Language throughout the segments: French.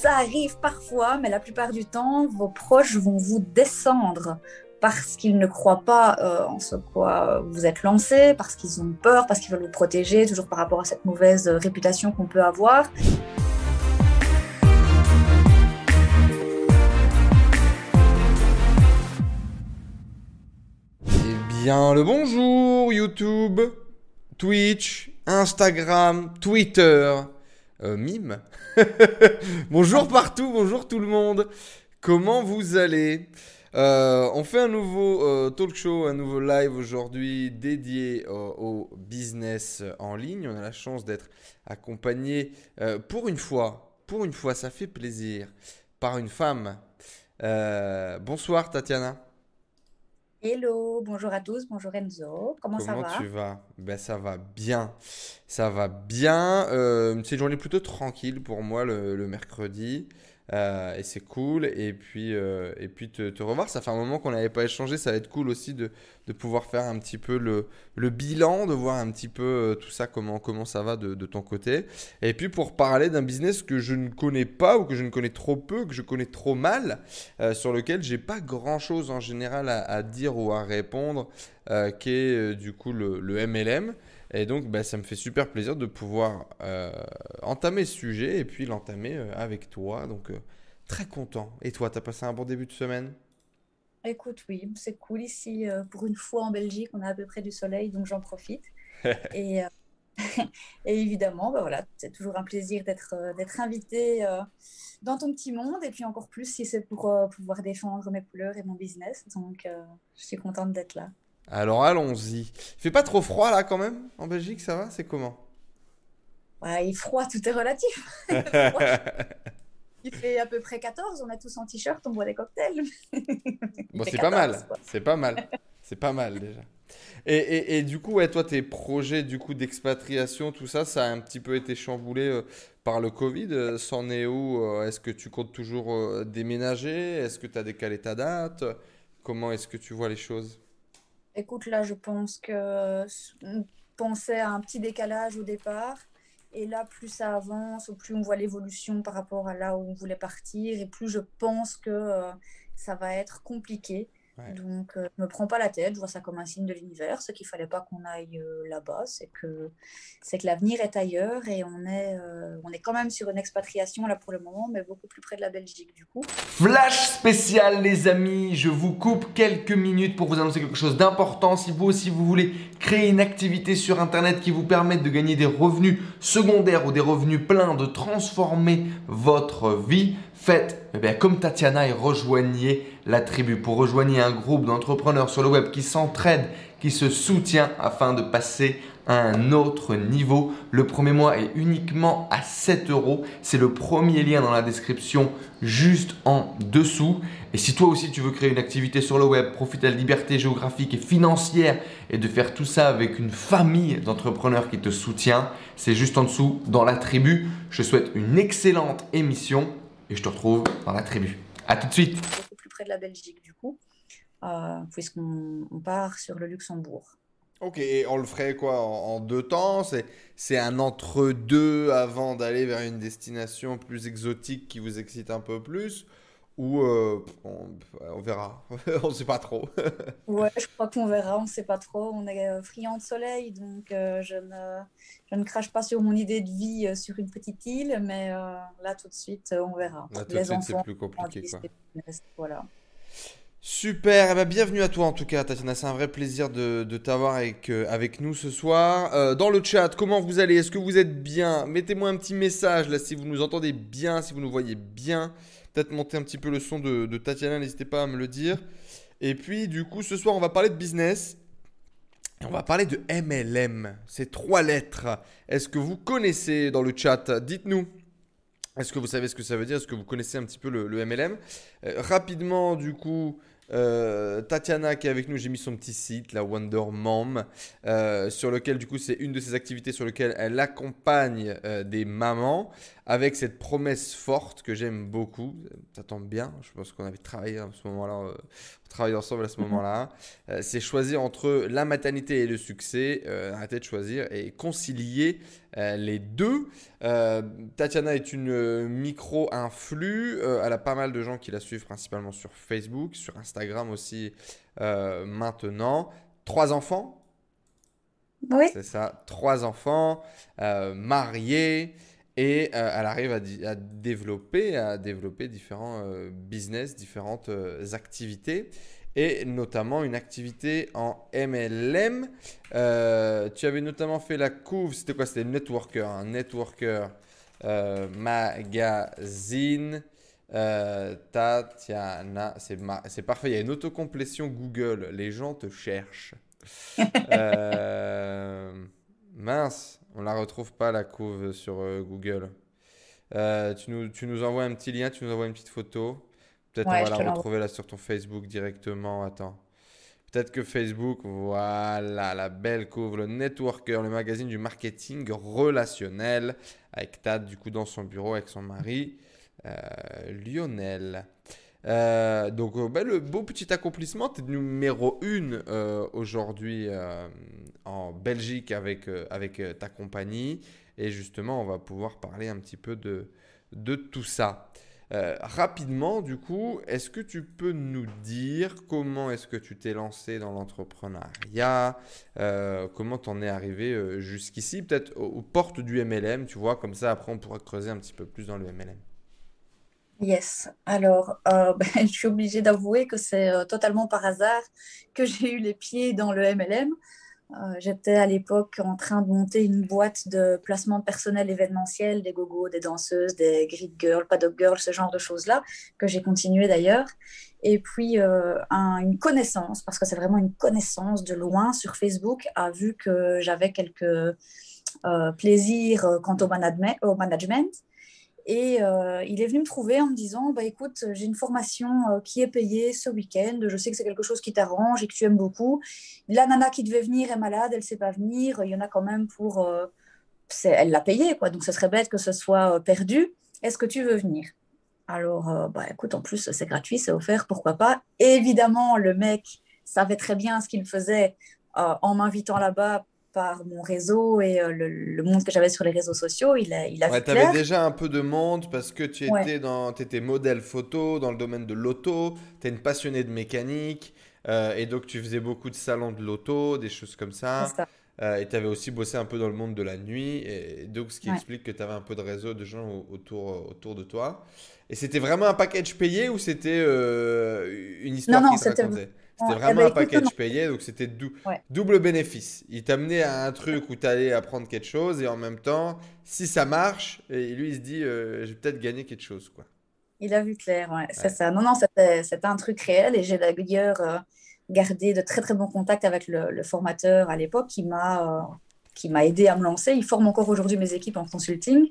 ça arrive parfois, mais la plupart du temps, vos proches vont vous descendre parce qu'ils ne croient pas euh, en ce quoi vous êtes lancé, parce qu'ils ont peur, parce qu'ils veulent vous protéger, toujours par rapport à cette mauvaise réputation qu'on peut avoir. Eh bien, le bonjour YouTube, Twitch, Instagram, Twitter, euh, mime. bonjour partout, bonjour tout le monde. Comment vous allez? Euh, on fait un nouveau euh, talk show, un nouveau live aujourd'hui dédié au business en ligne. On a la chance d'être accompagné pour une fois, pour une fois, ça fait plaisir, par une femme. bonsoir Tatiana. Hello, bonjour à tous, bonjour Enzo, comment, ça va? Comment tu vas? Ben ça va bien, ça va bien. Euh, c'est une journée plutôt tranquille pour moi le mercredi. Euh, et c'est cool. Et puis, euh, et puis te, revoir. Ça fait un moment qu'on n'avait pas échangé. Ça va être cool aussi de, de pouvoir faire un petit peu le, le, bilan, de voir un petit peu euh, tout ça, comment, comment ça va de, de ton côté. Et puis pour parler d'un business que je ne connais pas ou que je ne connais trop peu, que je connais trop mal, sur lequel j'ai pas grand chose en général à, dire ou à répondre, qui est du coup le MLM. Et donc, bah, ça me fait super plaisir de pouvoir euh, entamer ce sujet et puis l'entamer euh, avec toi. Donc, euh, très content. Et toi, tu as passé un bon début de semaine? Écoute, oui, c'est cool ici. pour une fois en Belgique, on a à peu près du soleil, donc j'en profite. et, et, évidemment, bah, voilà, c'est toujours un plaisir d'être d'être invité dans ton petit monde. Et puis encore plus si c'est pour pouvoir défendre mes couleurs et mon business. Donc, je suis contente d'être là. Alors allons-y. Il fait pas trop froid là quand même En Belgique, ça va? C'est comment? Ouais, Il froid, tout est relatif. il fait à peu près 14, on a tous en t-shirt, on boit des cocktails. bon, c'est pas mal. C'est pas mal. C'est pas mal déjà. Et, et, du coup, ouais, toi, tes projets du coup d'expatriation, tout ça, ça a un petit peu été chamboulé euh, par le Covid. Euh, c'en est où euh, Est-ce que tu comptes toujours déménager? Est-ce que tu as décalé ta date? Comment est-ce que tu vois les choses? Écoute, là, je pense que on pensait à un petit décalage au départ. Et là, plus ça avance, plus on voit l'évolution par rapport à là où on voulait partir, et plus je pense que euh, ça va être compliqué. Donc, je euh, je me prends pas la tête, je vois ça comme un signe de l'univers. Ce qu'il fallait pas qu'on aille euh, là-bas, c'est que, c'est que l'avenir est ailleurs et on est, euh, on est quand même sur une expatriation là pour le moment, mais beaucoup plus près de la Belgique du coup. Flash spécial, les amis, je vous coupe quelques minutes pour vous annoncer quelque chose d'important. Si vous aussi vous voulez créer une activité sur internet qui vous permette de gagner des revenus secondaires ou des revenus pleins, de transformer votre vie, faites eh comme Tatiana et rejoignez la tribu pour rejoigner un groupe d'entrepreneurs sur le web qui s'entraident, qui se soutient afin de passer à un autre niveau. Le premier mois est uniquement à 7 euros. C'est le premier lien dans la description juste en dessous. Et si toi aussi tu veux créer une activité sur le web, profiter de la liberté géographique et financière et de faire tout ça avec une famille d'entrepreneurs qui te soutient, c'est juste en dessous dans la tribu. Je souhaite une excellente émission et je te retrouve dans la tribu. A tout de suite. Beaucoup plus près de la Belgique du coup, euh, puisqu'on part sur le Luxembourg. Ok, et on le ferait quoi en, deux temps? C'est un entre-deux avant d'aller vers une destination plus exotique qui vous excite un peu plus? Ou euh, on, verra, on ne sait pas trop. ouais, je crois qu'on verra, on ne sait pas trop. On est euh, friand de soleil, donc euh, je, ne, je ne crache pas sur mon idée de vie sur une petite île, mais là tout de suite, on verra. Là tout de suite, c'est plus compliqué. Quoi. Voilà. Super, eh ben, bienvenue à toi en tout cas Tatiana, c'est un vrai plaisir de, de t'avoir avec, avec nous ce soir. dans le chat, comment vous allez? Est-ce que vous êtes bien? Mettez-moi un petit message là si vous nous entendez bien, si vous nous voyez bien peut-être monter un petit peu le son de, Tatiana, n'hésitez pas à me le dire. Et puis, du coup, ce soir, on va parler de business. On va parler de MLM. Ces trois lettres. Est-ce que vous connaissez dans le chat? Dites-nous. Est-ce que vous savez ce que ça veut dire? Est-ce que vous connaissez un petit peu le, MLM euh, Rapidement, du coup, Euh, Tatiana qui est avec nous, j'ai mis son petit site, la Wonder Mom, euh, sur lequel du coup c'est une de ses activités sur lequel elle accompagne euh, des mamans avec cette promesse forte que j'aime beaucoup. Ça tombe bien, je pense qu'on avait travaillé à ce moment-là, on travaille ensemble à ce moment-là. c'est choisir entre la maternité et le succès, arrêter de choisir et concilier les deux. Tatiana est une micro-influx, elle a pas mal de gens qui la suivent principalement sur Facebook, sur Instagram aussi euh, maintenant. Trois enfants Oui. C'est ça, trois enfants, euh, mariés, et euh, elle arrive à, développer, à développer différents business, différentes activités, et notamment une activité en MLM. tu avais notamment fait la couve, c'était quoi? C'était Networker, un Networker magazine. Euh, Tatiana, c'est parfait. Il y a une autocomplétion Google. Les gens te cherchent. Euh, mince, on la retrouve pas la couve sur euh, Google. tu, nous, tu nous envoies un petit lien, tu nous envoies une petite photo. Peut-être on va la retrouver là sur ton Facebook directement. Attends. Peut-être que Facebook, voilà, la belle couve, le Networker, le magazine du marketing relationnel, avec Tad, du coup, dans son bureau avec son mari. Euh, Lionel. Euh, donc, euh, ben, le beau petit accomplissement, tu es numéro 1 aujourd'hui en Belgique avec, avec ta compagnie. Et justement, on va pouvoir parler un petit peu de, de tout ça. rapidement, du coup, est-ce que tu peux nous dire comment est-ce que tu t'es lancé dans l'entrepreneuriat Comment t'en es arrivé jusqu'ici Peut-être aux, portes du MLM, tu vois, comme ça après on pourra creuser un petit peu plus dans le MLM. Yes. Alors, euh, ben, je suis obligée d'avouer que c'est euh, totalement par hasard que j'ai eu les pieds dans le MLM. Euh, j'étais à l'époque en train de monter une boîte de placement personnel événementiel, des gogos, des danseuses, des grid girls, paddock girls, ce genre de choses-là, que j'ai continué d'ailleurs. Et puis, une connaissance, parce que c'est vraiment une connaissance de loin sur Facebook, a vu que j'avais quelques plaisirs quant au management, au management et euh, il est venu me trouver en me disant bah, Écoute, j'ai une formation euh, qui est payée ce week-end. Je sais que c'est quelque chose qui t'arrange et que tu aimes beaucoup. La nana qui devait venir est malade, elle ne sait pas venir. Il y en a quand même pour. Euh, elle l'a payée, quoi. Donc ce serait bête que ce soit perdu. Est-ce que tu veux venir? Alors, bah, écoute, en plus, c'est gratuit, c'est offert, pourquoi pas? Évidemment, le mec savait très bien ce qu'il faisait en m'invitant là-bas par mon réseau et euh, le, monde que j'avais sur les réseaux sociaux, il a, il a ouais, avais déjà un peu de monde parce que tu étais, dans, étais modèle photo dans le domaine de l'auto, tu es une passionnée de mécanique euh, et donc tu faisais beaucoup de salons de l'auto, des choses comme ça. Euh, et tu avais aussi bossé un peu dans le monde de la nuit, et donc ce qui explique que tu avais un peu de réseau de gens autour, autour de toi. Et c'était vraiment un package payé ou c'était une histoire qui te racontait? C'était vraiment eh ben, un package payé, donc c'était double bénéfice. Il t'amenait à un truc où tu allais apprendre quelque chose et en même temps, si ça marche, et lui il se dit, euh, je vais peut-être gagner quelque chose. quoi. Il a vu clair, ouais, c'est ça. Non, non, c'était un truc réel et j'ai d'ailleurs euh, gardé de très très bons contacts avec le, formateur à l'époque qui m'a. Euh, qui m'a aidé à me lancer. Il forme encore aujourd'hui mes équipes en consulting.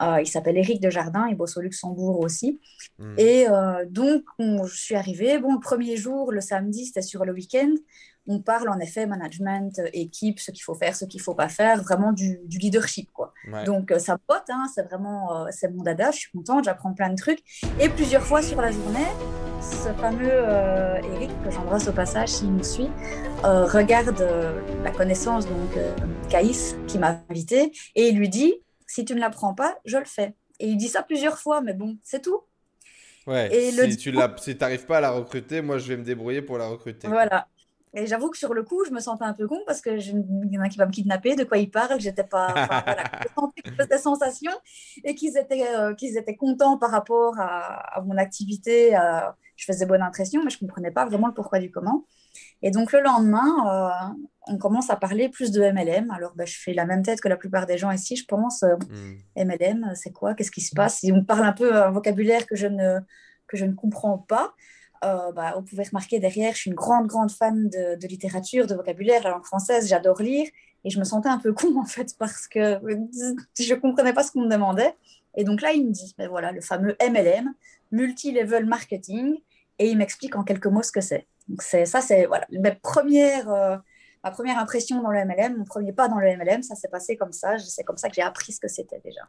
il s'appelle Eric Desjardins, il bosse au Luxembourg aussi. Hmm. Et donc, je suis arrivée. Bon, le premier jour, le samedi, c'était sur le week-end. On parle en effet management, équipe, ce qu'il faut faire, ce qu'il ne faut pas faire, vraiment du, leadership. Quoi. Donc, ça pote, hein, c'est vraiment c'est mon dada, je suis contente, j'apprends plein de trucs. Et plusieurs fois sur la journée, ce fameux euh, Eric, que j'embrasse au passage s'il nous suit, euh, regarde euh, la connaissance, donc Caïs, qui m'a invité, et il lui dit Si tu ne l'apprends pas, je le fais. Et il dit ça plusieurs fois, mais bon, c'est tout. Ouais, et si tu n'arrives pas à la recruter, moi je vais me débrouiller pour la recruter. Voilà. Et j'avoue que sur le coup, je me sentais un peu con parce que il y en a qui va me kidnapper, de quoi ils parlent, j'étais pas. voilà, des sensations et qu'ils étaient, qu'ils étaient contents par rapport à, à mon activité, à, je faisais bonne impression, mais je ne comprenais pas vraiment le pourquoi du comment. Et donc le lendemain, euh, on commence à parler plus de MLM. Alors ben, je fais la même tête que la plupart des gens ici, je pense. MLM, euh, hmm. c'est quoi? Qu'est-ce qui se passe? Si on parle un peu un vocabulaire que je ne, que je ne comprends pas, euh, bah, vous pouvez remarquer derrière, je suis une grande, grande fan de, littérature, de vocabulaire, la langue française, j'adore lire. Et je me sentais un peu con en fait parce que je ne comprenais pas ce qu'on me demandait. Et donc là, il me dit, ben voilà, le fameux MLM, Multi-Level Marketing, et il m'explique en quelques mots ce que c'est. Donc ça, c'est voilà, euh, ma première impression dans le MLM, mon premier pas dans le MLM, ça s'est passé comme ça. C'est comme ça que j'ai appris ce que c'était déjà.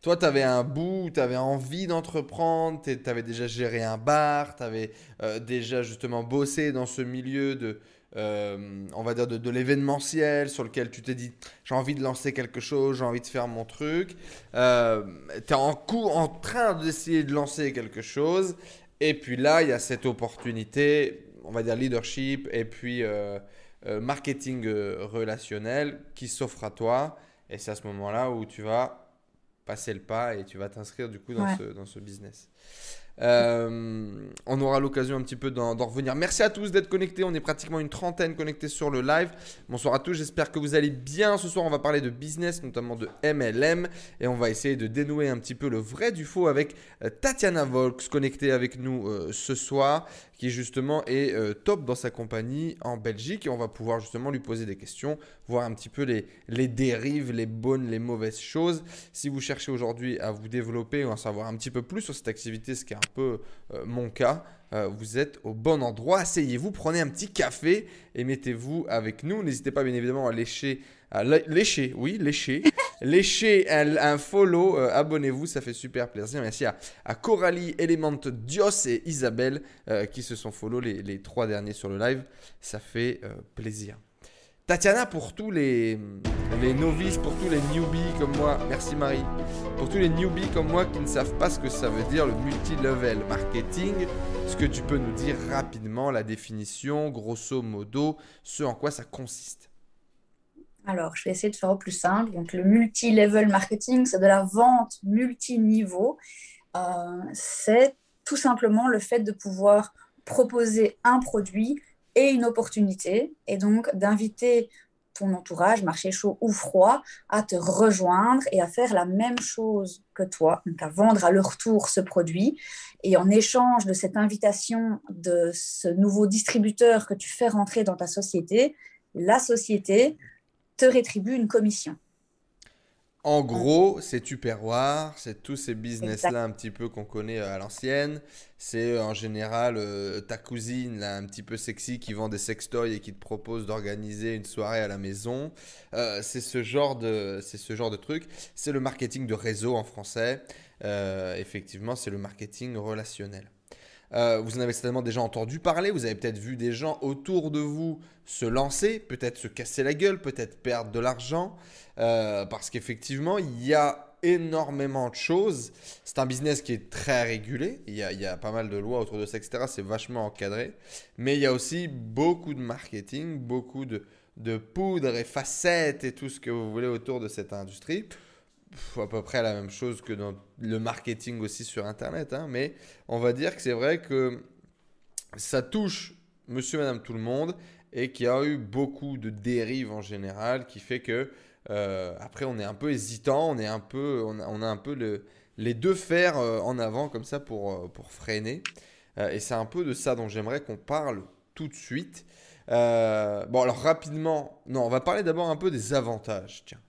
Toi, tu avais un bout, tu avais envie d'entreprendre, tu avais déjà géré un bar, tu avais euh, déjà justement bossé dans ce milieu de, euh, on va dire, de, l'événementiel sur lequel tu t'es dit j'ai envie de lancer quelque chose, j'ai envie de faire mon truc. Euh, tu es en, cours, en train d'essayer de lancer quelque chose. Et puis là, il y a cette opportunité, on va dire leadership et puis marketing relationnel qui s'offre à toi. Et c'est à ce moment-là où tu vas passer le pas et tu vas t'inscrire du coup dans, ce, dans ce business. Euh, on aura l'occasion un petit peu d'en revenir. Merci à tous d'être connectés. On est pratiquement une trentaine connectés sur le live. Bonsoir à tous. J'espère que vous allez bien. Ce soir, on va parler de business, notamment de MLM. Et on va essayer de dénouer un petit peu le vrai du faux avec euh, Tatiana Volks connectée avec nous euh, ce soir qui justement est euh, top dans sa compagnie en Belgique et on va pouvoir justement lui poser des questions, voir un petit peu les, dérives, les bonnes, les mauvaises choses. Si vous cherchez aujourd'hui à vous développer ou à en savoir un petit peu plus sur cette activité, ce qui est un peu euh, mon cas, euh, vous êtes au bon endroit. Asseyez-vous, prenez un petit café et mettez-vous avec nous. N'hésitez pas bien évidemment à lécher lécher, oui, lécher. lécher un, follow, euh, abonnez-vous, ça fait super plaisir. Merci à, à Coralie, Element, Dios et Isabelle euh, qui se sont follow les, trois derniers sur le live. Ça fait euh, plaisir. Tatiana, pour tous les, les novices, pour tous les newbies comme moi, merci Marie, pour tous les newbies comme moi qui ne savent pas ce que ça veut dire le multi-level marketing, est-ce que tu peux nous dire rapidement la définition, grosso modo, ce en quoi ça consiste alors, je vais essayer de faire au plus simple. Donc, le multi-level marketing, c'est de la vente multi-niveau. Euh, c'est tout simplement le fait de pouvoir proposer un produit et une opportunité, et donc d'inviter ton entourage, marché chaud ou froid, à te rejoindre et à faire la même chose que toi, donc à vendre à leur tour ce produit. Et en échange de cette invitation de ce nouveau distributeur que tu fais rentrer dans ta société, la société te rétribue une commission. En gros, c'est Tupperware, c'est tous ces business-là un petit peu qu'on connaît euh, à l'ancienne. C'est euh, en général euh, ta cousine, là, un petit peu sexy, qui vend des sextoys et qui te propose d'organiser une soirée à la maison. c'est ce, genre de, ce genre de truc. C'est le marketing de réseau en français. effectivement, c'est le marketing relationnel. Euh, vous en avez certainement déjà entendu parler, vous avez peut-être vu des gens autour de vous se lancer, peut-être se casser la gueule, peut-être perdre de l'argent, euh, parce qu'effectivement, il y a énormément de choses. C'est un business qui est très régulé, il y, a, pas mal de lois autour de ça, etc. C'est vachement encadré, mais il y a aussi beaucoup de marketing, beaucoup de, de poudre et facettes et tout ce que vous voulez autour de cette industrie à peu près la même chose que dans le marketing aussi sur Internet. Hein, mais on va dire que c'est vrai que ça touche monsieur, madame, tout le monde et qu'il y a eu beaucoup de dérives en général qui fait que euh, après on est un peu hésitant, on, est un peu, on, a, un peu le, les deux fers euh, en avant comme ça pour, euh, pour freiner. et c'est un peu de ça dont j'aimerais qu'on parle tout de suite. bon alors rapidement, non, on va parler d'abord un peu des avantages. Tiens.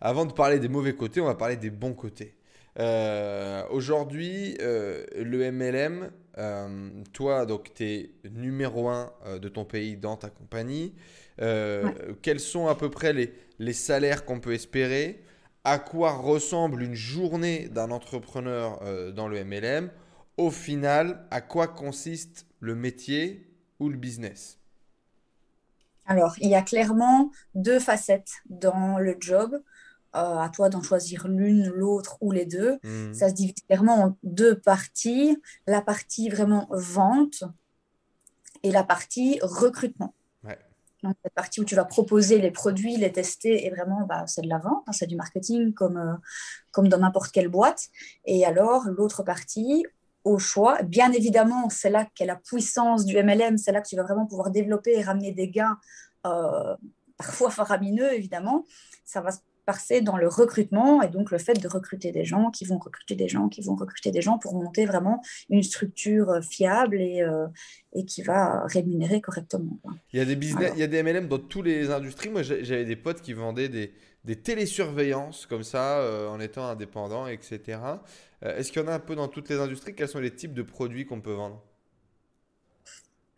Avant de parler des mauvais côtés, on va parler des bons côtés. Euh, aujourd'hui, euh, le MLM, euh, toi, donc, tu es numéro un de ton pays dans ta compagnie. Quels sont à peu près les, les salaires qu'on peut espérer? À quoi ressemble une journée d'un entrepreneur dans le MLM Au final, à quoi consiste le métier ou le business? Alors, il y a clairement deux facettes dans le job. Euh, à toi d'en choisir l'une, l'autre ou les deux. Hmm. Ça se divise clairement en deux parties. La partie vraiment vente et la partie recrutement. Donc, cette partie où tu vas proposer les produits, les tester, et vraiment, bah, c'est de la vente, hein, c'est du marketing comme, euh, comme dans n'importe quelle boîte. Et alors, l'autre partie, au choix, bien évidemment, c'est là qu'est la puissance du MLM, c'est là que tu vas vraiment pouvoir développer et ramener des gains, euh, parfois faramineux, évidemment. Ça va passer dans le recrutement et donc le fait de recruter des gens qui vont recruter des gens qui vont recruter des gens pour monter vraiment une structure euh, fiable et, euh, et qui va rémunérer correctement. Il y a des business, il y a des MLM dans toutes les industries. Moi, j'avais des potes qui vendaient des, des télésurveillances comme ça euh, en étant indépendants, etc. Est-ce qu'il y en a un peu dans toutes les industries? Quels sont les types de produits qu'on peut vendre?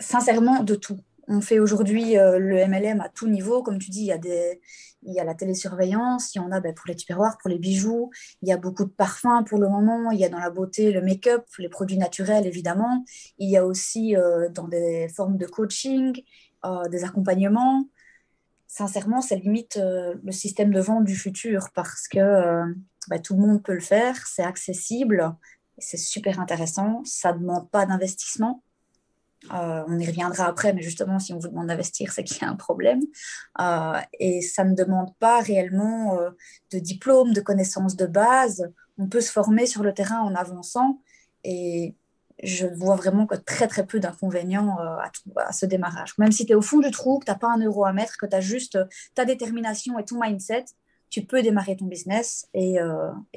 Sincèrement, de tout. On fait aujourd'hui euh, le MLM à tout niveau. Comme tu dis, il y a, la télésurveillance, il y en a ben, pour les tupperwares, pour les bijoux, il y a beaucoup de parfums pour le moment, il y a dans la beauté le make-up, les produits naturels évidemment, il y a aussi euh, dans des formes de coaching, euh, des accompagnements. Sincèrement, c'est limite le système de vente du futur parce que ben, tout le monde peut le faire, c'est accessible, c'est super intéressant, ça ne demande pas d'investissement. Euh, on y reviendra après, mais justement, si on vous demande d'investir, c'est qu'il y a un problème. Euh, et ça ne demande pas réellement euh, de diplôme, de connaissances de base. On peut se former sur le terrain en avançant. Et je vois vraiment que très, très peu d'inconvénients à, ce démarrage. Même si tu es au fond du trou, que tu n'as pas un euro à mettre, que tu as juste ta détermination et ton mindset, tu peux démarrer ton business. Et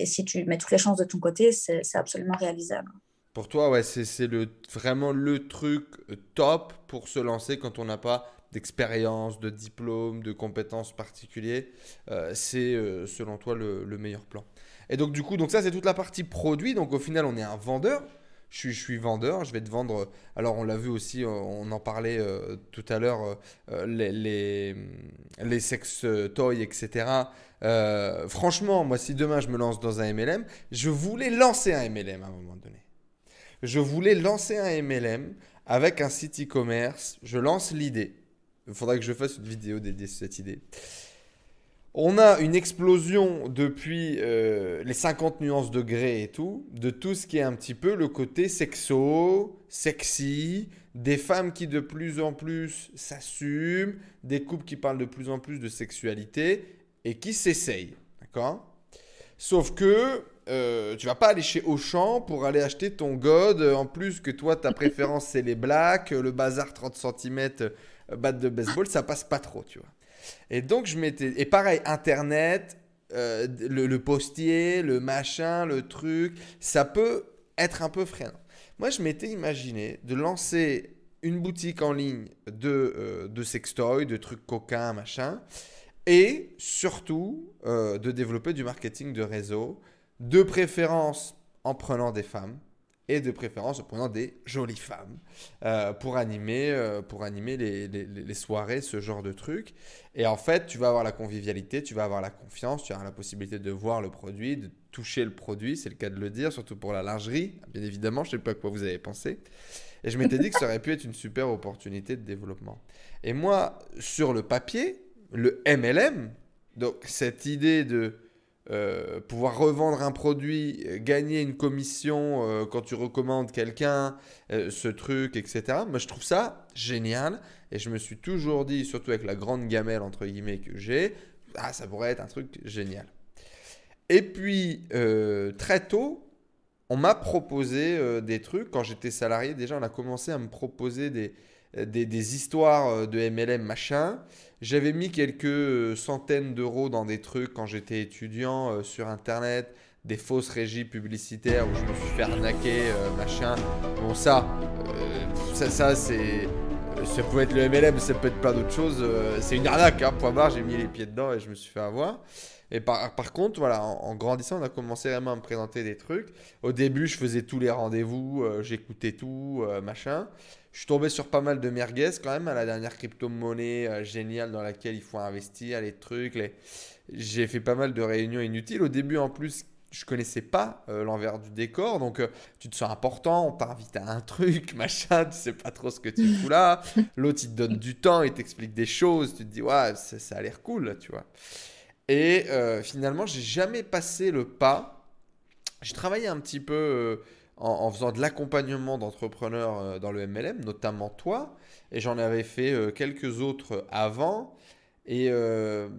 si tu mets toutes les chances de ton côté, c'est absolument réalisable. Pour toi, ouais, c'est le, vraiment le truc euh, top pour se lancer quand on n'a pas d'expérience, de diplôme, de compétences particulières. Euh, c'est euh, selon toi le, meilleur plan. Et donc du coup, donc ça c'est toute la partie produit. Donc au final, on est un vendeur. Je suis, vendeur, je vais te vendre. Alors on l'a vu aussi, on en parlait tout à l'heure, les, les, les, sex toys, etc. franchement, moi si demain je me lance dans un MLM, je voulais lancer un MLM à un moment donné je voulais lancer un MLM avec un site e-commerce. Je lance l'idée. Il faudrait que je fasse une vidéo dédiée à cette idée. On a une explosion depuis euh, les 50 nuances de gris et tout, de tout ce qui est un petit peu le côté sexo, sexy, des femmes qui de plus en plus s'assument, des couples qui parlent de plus en plus de sexualité et qui s'essayent. D'accord? Sauf que euh, tu vas pas aller chez Auchan pour aller acheter ton God. En plus que toi, ta préférence, c'est les blacks, le bazar 30 cm, euh, batte de baseball, ça passe pas trop, tu vois. Et donc, je m'étais. Et pareil, Internet, euh, le, postier, le machin, le truc, ça peut être un peu freinant. Moi, je m'étais imaginé de lancer une boutique en ligne de, de sextoy, de trucs coquins, machin, et surtout de développer du marketing de réseau de préférence en prenant des femmes et de préférence en prenant des jolies femmes euh, pour animer, euh, pour animer les, soirées, ce genre de trucs. Et en fait, tu vas avoir la convivialité, tu vas avoir la confiance, tu as la possibilité de voir le produit, de toucher le produit, c'est le cas de le dire, surtout pour la lingerie, bien évidemment, je ne sais pas à quoi vous avez pensé. Et je m'étais dit que ça aurait pu être une super opportunité de développement. Et moi, sur le papier, le MLM, donc cette idée de euh, pouvoir revendre un produit, gagner une commission euh, quand tu recommandes quelqu'un, euh, ce truc, etc. Moi, je trouve ça génial. Et je me suis toujours dit, surtout avec la grande gamelle, entre guillemets, que j'ai, ah, ça pourrait être un truc génial. Et puis, très tôt, on m'a proposé des trucs. Quand j'étais salarié, déjà, on a commencé à me proposer des, des, histoires de MLM, machin. J'avais mis quelques euh, centaines d'euros dans des trucs quand j'étais étudiant euh, sur internet, des fausses régies publicitaires où je me suis fait arnaquer, euh, machin. Bon, ça, ça, ça c'est. Ça peut être le MLM, ça peut être plein d'autres choses. c'est une arnaque, hein, point barre, j'ai mis les pieds dedans et je me suis fait avoir. Et par, par contre, voilà, en, grandissant, on a commencé vraiment à me présenter des trucs. Au début, je faisais tous les rendez-vous, j'écoutais tout, machin. Je suis tombé sur pas mal de merguez quand même à la dernière crypto-monnaie euh, géniale dans laquelle il faut investir, les trucs. J'ai fait pas mal de réunions inutiles. Au début, en plus, je connaissais pas euh, l'envers du décor, donc euh, tu te sens important, on t'invite à un truc, machin, tu sais pas trop ce que tu fous là. L'autre il te donne du temps, il t'explique des choses, tu te dis ouais ça, ça a l'air cool, tu vois. Et finalement j'ai jamais passé le pas. J'ai travaillé un petit peu en, faisant de l'accompagnement d'entrepreneurs euh, dans le MLM, notamment toi. Et j'en avais fait euh, quelques autres avant. Et euh,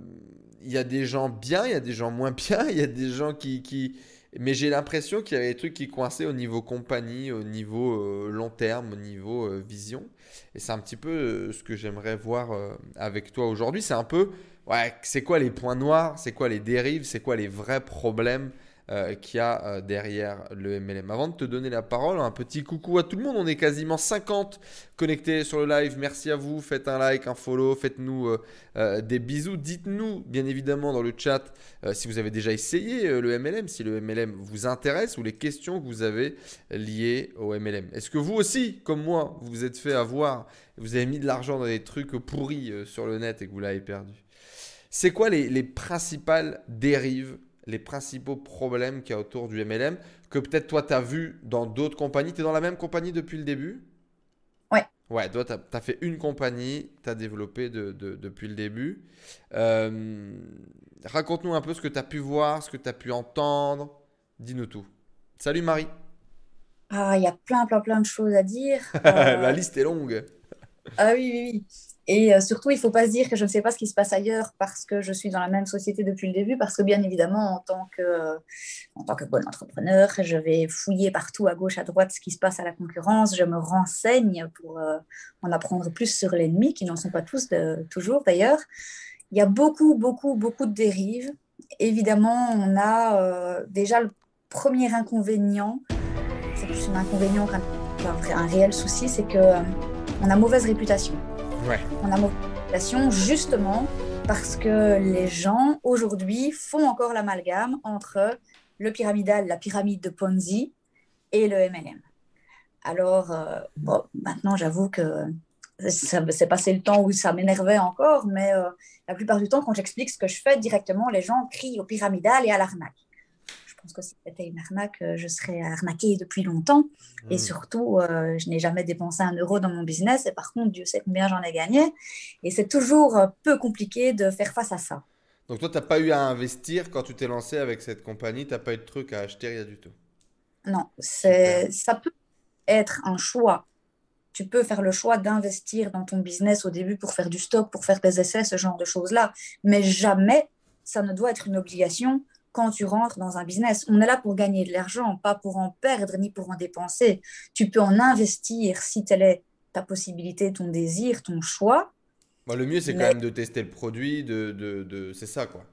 il y a des gens bien, il y a des gens moins bien, il y a des gens qui... qui... Mais j'ai l'impression qu'il y avait des trucs qui coinçaient au niveau compagnie, au niveau long terme, au niveau vision. Et c'est un petit peu ce que j'aimerais voir avec toi aujourd'hui. C'est un peu, ouais, c'est quoi les points noirs, c'est quoi les dérives, c'est quoi les vrais problèmes? Euh, qu'il y a euh, derrière le MLM. Avant de te donner la parole, un petit coucou à tout le monde. On est quasiment 50 connectés sur le live. Merci à vous. Faites un like, un follow, faites-nous des bisous. Dites-nous, bien évidemment, dans le chat si vous avez déjà essayé le MLM, si le MLM vous intéresse ou les questions que vous avez liées au MLM. Est-ce que vous aussi, comme moi, vous vous êtes fait avoir, vous avez mis de l'argent dans des trucs pourris sur le net et que vous l'avez perdu? C'est quoi les, principales dérives, les principaux problèmes qu'il y a autour du MLM que peut-être toi tu as vu dans d'autres compagnies Tu es dans la même compagnie depuis le début? Ouais. Ouais, toi tu as, fait une compagnie, tu as développé depuis le début. Euh, raconte-nous un peu ce que tu as pu voir, ce que tu as pu entendre. Dis-nous tout. Salut Marie. Ah, il y a plein, plein, plein de choses à dire. la liste est longue. Ah oui, oui, oui. Et euh, surtout, il ne faut pas se dire que je ne sais pas ce qui se passe ailleurs parce que je suis dans la même société depuis le début, parce que bien évidemment, en tant que, en tant que bon entrepreneur, je vais fouiller partout à gauche, à droite ce qui se passe à la concurrence, je me renseigne pour euh, en apprendre plus sur l'ennemi, qui n'en sont pas tous toujours d'ailleurs. Il y a beaucoup, beaucoup, beaucoup de dérives. Évidemment, on a euh, déjà le premier inconvénient, c'est plus un inconvénient qu'un un réel souci, c'est que on a mauvaise réputation. On a mauvaise réputation justement parce que les gens aujourd'hui font encore l'amalgame entre le pyramidal, la pyramide de Ponzi et le MLM. Alors, euh, bon, maintenant, j'avoue que c'est passé le temps où ça m'énervait encore, mais euh, la plupart du temps, quand j'explique ce que je fais directement, les gens crient au pyramidal et à l'arnaque pense que si c'était une arnaque, euh, je serais arnaquée depuis longtemps. Et hmm. surtout, euh, je n'ai jamais dépensé un euro dans mon business. Et par contre, Dieu sait combien j'en ai gagné. Et c'est toujours euh, peu compliqué de faire face à ça. Donc toi, tu n'as pas eu à investir quand tu t'es lancé avec cette compagnie? Tu n'as pas eu de truc à acheter, rien du tout? Non, c'est ça peut être un choix. Tu peux faire le choix d'investir dans ton business au début pour faire du stock, pour faire des essais, ce genre de choses-là. Mais jamais ça ne doit être une obligation quand tu rentres dans un business. On est là pour gagner de l'argent, pas pour en perdre ni pour en dépenser. Tu peux en investir si telle est ta possibilité, ton désir, ton choix. Bah, le mieux, c'est quand même de tester le produit, de, de, de... c'est ça, quoi.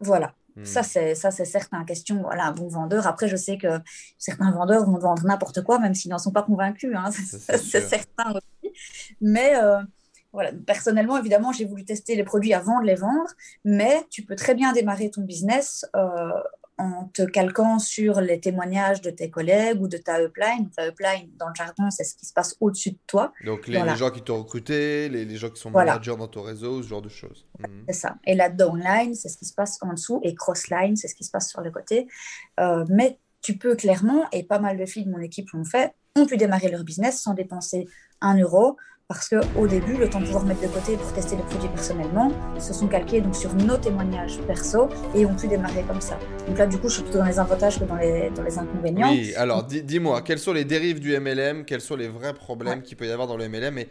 Voilà. Hmm. Ça, c'est, ça, c'est certain. Question, voilà, un bon vendeur. Après, je sais que certains vendeurs vont vendre n'importe quoi, même s'ils n'en sont pas convaincus. Hein. C'est, certain aussi. Mais euh, voilà, personnellement, évidemment, j'ai voulu tester les produits avant de les vendre, mais tu peux très bien démarrer ton business euh, en te calquant sur les témoignages de tes collègues ou de ta upline. Ta upline, dans le jargon, c'est ce qui se passe au-dessus de toi. Donc, les, gens qui t'ont recruté, les, gens qui sont managers dans ton réseau, ce genre de choses. Mhm. C'est ça. Et la downline, c'est ce qui se passe en dessous, et crossline, c'est ce qui se passe sur le côté. Euh, mais tu peux clairement, et pas mal de filles de mon équipe l'ont fait, ont pu démarrer leur business sans dépenser un euro parce qu'au début, le temps de pouvoir mettre de côté pour tester le produit personnellement, se sont calqués donc, sur nos témoignages perso et ont pu démarrer comme ça. Donc là, du coup, je suis plutôt dans les avantages que dans les, dans les inconvénients. Oui, alors dis-moi, quelles sont les dérives du MLM Quels sont les vrais problèmes qu'il peut y avoir dans le MLM et,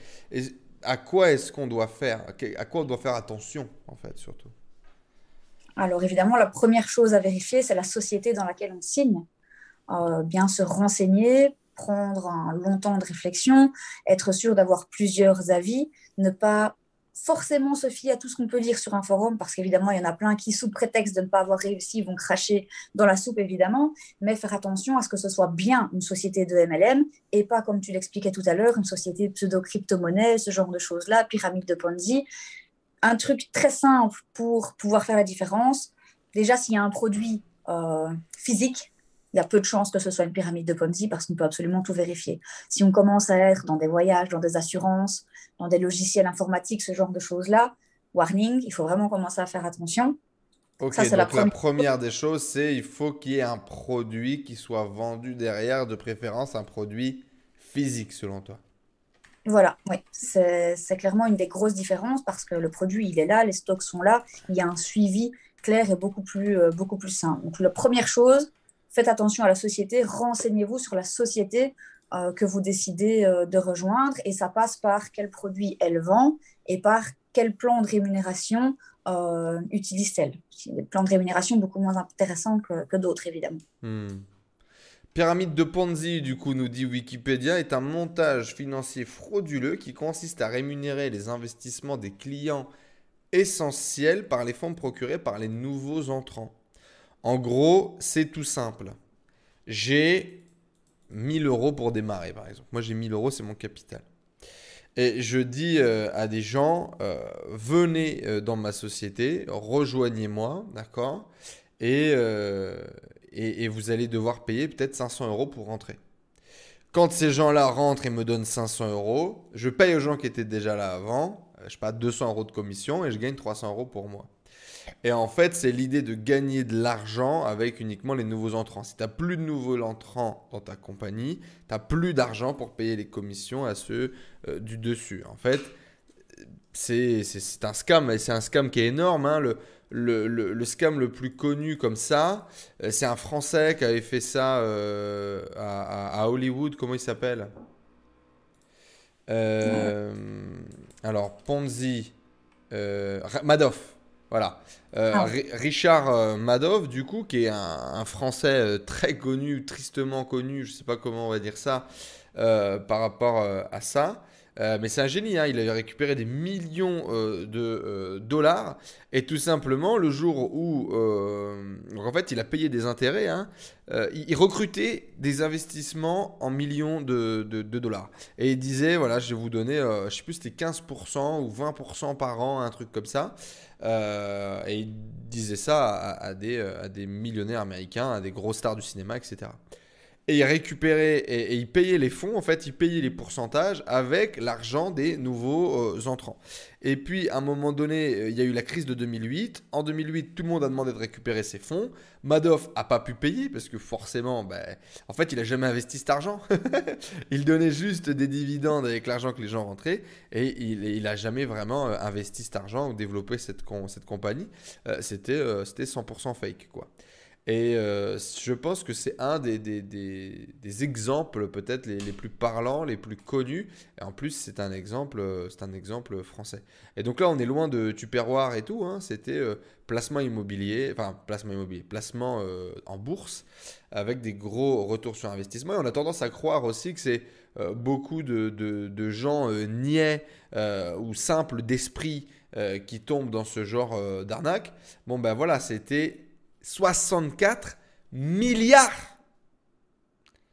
à quoi est-ce qu'on doit faire À quoi on doit faire attention, en fait, surtout? Alors évidemment, la première chose à vérifier, c'est la société dans laquelle on signe. Euh, bien se renseigner, prendre un long temps de réflexion, être sûr d'avoir plusieurs avis, ne pas forcément se fier à tout ce qu'on peut lire sur un forum, parce qu'évidemment, il y en a plein qui, sous prétexte de ne pas avoir réussi, vont cracher dans la soupe, évidemment, mais faire attention à ce que ce soit bien une société de MLM et pas, comme tu l'expliquais tout à l'heure, une société de pseudo-crypto-monnaie, ce genre de choses-là, pyramide de Ponzi. Un truc très simple pour pouvoir faire la différence. Déjà, s'il y a un produit euh, physique, il y a peu de chances que ce soit une pyramide de Ponzi parce qu'on peut absolument tout vérifier. Si on commence à être dans des voyages, dans des assurances, dans des logiciels informatiques, ce genre de choses-là, warning, il faut vraiment commencer à faire attention. Ok, donc la première... des choses, c'est il faut qu'il y ait un produit qui soit vendu derrière, de préférence un produit physique selon toi. Voilà, oui, c'est clairement une des grosses différences parce que le produit, il est là, les stocks sont là, il y a un suivi clair et beaucoup plus, euh, beaucoup plus simple. Donc la première chose, faites attention à la société, renseignez-vous sur la société euh, que vous décidez euh, de rejoindre et ça passe par quel produit elle vend et par quel plan de rémunération euh, utilise-t-elle. Des plans de rémunération beaucoup moins intéressants que, d'autres, évidemment. Hmm. Pyramide de Ponzi, du coup, nous dit Wikipédia, est un montage financier frauduleux qui consiste à rémunérer les investissements des clients essentiels par les fonds procurés par les nouveaux entrants. En gros, c'est tout simple. J'ai 1000 euros pour démarrer, par exemple. Moi, j'ai 1000 euros, c'est mon capital. Et je dis euh, à des gens, euh, venez euh, dans ma société, rejoignez-moi, d'accord? Et, vous allez devoir payer peut-être 500 euros pour rentrer. Quand ces gens-là rentrent et me donnent 500 euros, je paye aux gens qui étaient déjà là avant, je sais pas, 200 euros de commission et je gagne 300 euros pour moi. Et en fait, c'est l'idée de gagner de l'argent avec uniquement les nouveaux entrants. Si tu n'as plus de nouveaux entrants dans ta compagnie, tu n'as plus d'argent pour payer les commissions à ceux euh, du dessus. En fait, c'est un scam, et c'est un scam qui est énorme. Hein. Le, le, le, scam le plus connu comme ça, euh, c'est un Français qui avait fait ça euh, à, à, Hollywood. Comment il s'appelle? Alors, Ponzi, Madoff. Voilà. Euh, ah. Richard euh, Madoff, du coup, qui est un, Français euh, très connu, tristement connu, je ne sais pas comment on va dire ça, par rapport à ça. Mais c'est un génie, hein. il avait récupéré des millions de dollars et tout simplement le jour où, en fait, il a payé des intérêts, hein, il, recrutait des investissements en millions de, dollars et il disait voilà, je vais vous donner, je sais plus, c'était 15% ou 20% par an, un truc comme ça. Euh, et il disait ça à, des, euh, à des millionnaires américains, à des gros stars du cinéma, etc. Et il récupérait et, il payait les fonds, en fait, il payait les pourcentages avec l'argent des nouveaux euh, entrants. Et puis, à un moment donné, il y a eu la crise de 2008. En 2008, tout le monde a demandé de récupérer ses fonds. Madoff a pas pu payer parce que forcément, ben, en fait, il a jamais investi cet argent. il donnait juste des dividendes avec l'argent que les gens rentraient et il, n'a jamais vraiment euh, investi cet argent ou développé cette, cette compagnie. Euh, c'était 100% fake, quoi. Et euh, je pense que c'est un des, des, des, exemples peut-être les, les, plus parlants, les plus connus. Et en plus, c'est un exemple, euh, un exemple français. Et donc là, on est loin de Tupperware et tout. Hein. C'était euh, placement immobilier, enfin placement immobilier, placement en bourse avec des gros retours sur investissement. Et on a tendance à croire aussi que c'est beaucoup de, de, de gens niais ou simples d'esprit qui tombent dans ce genre d'arnaque. Bon ben voilà, c'était 64 milliards.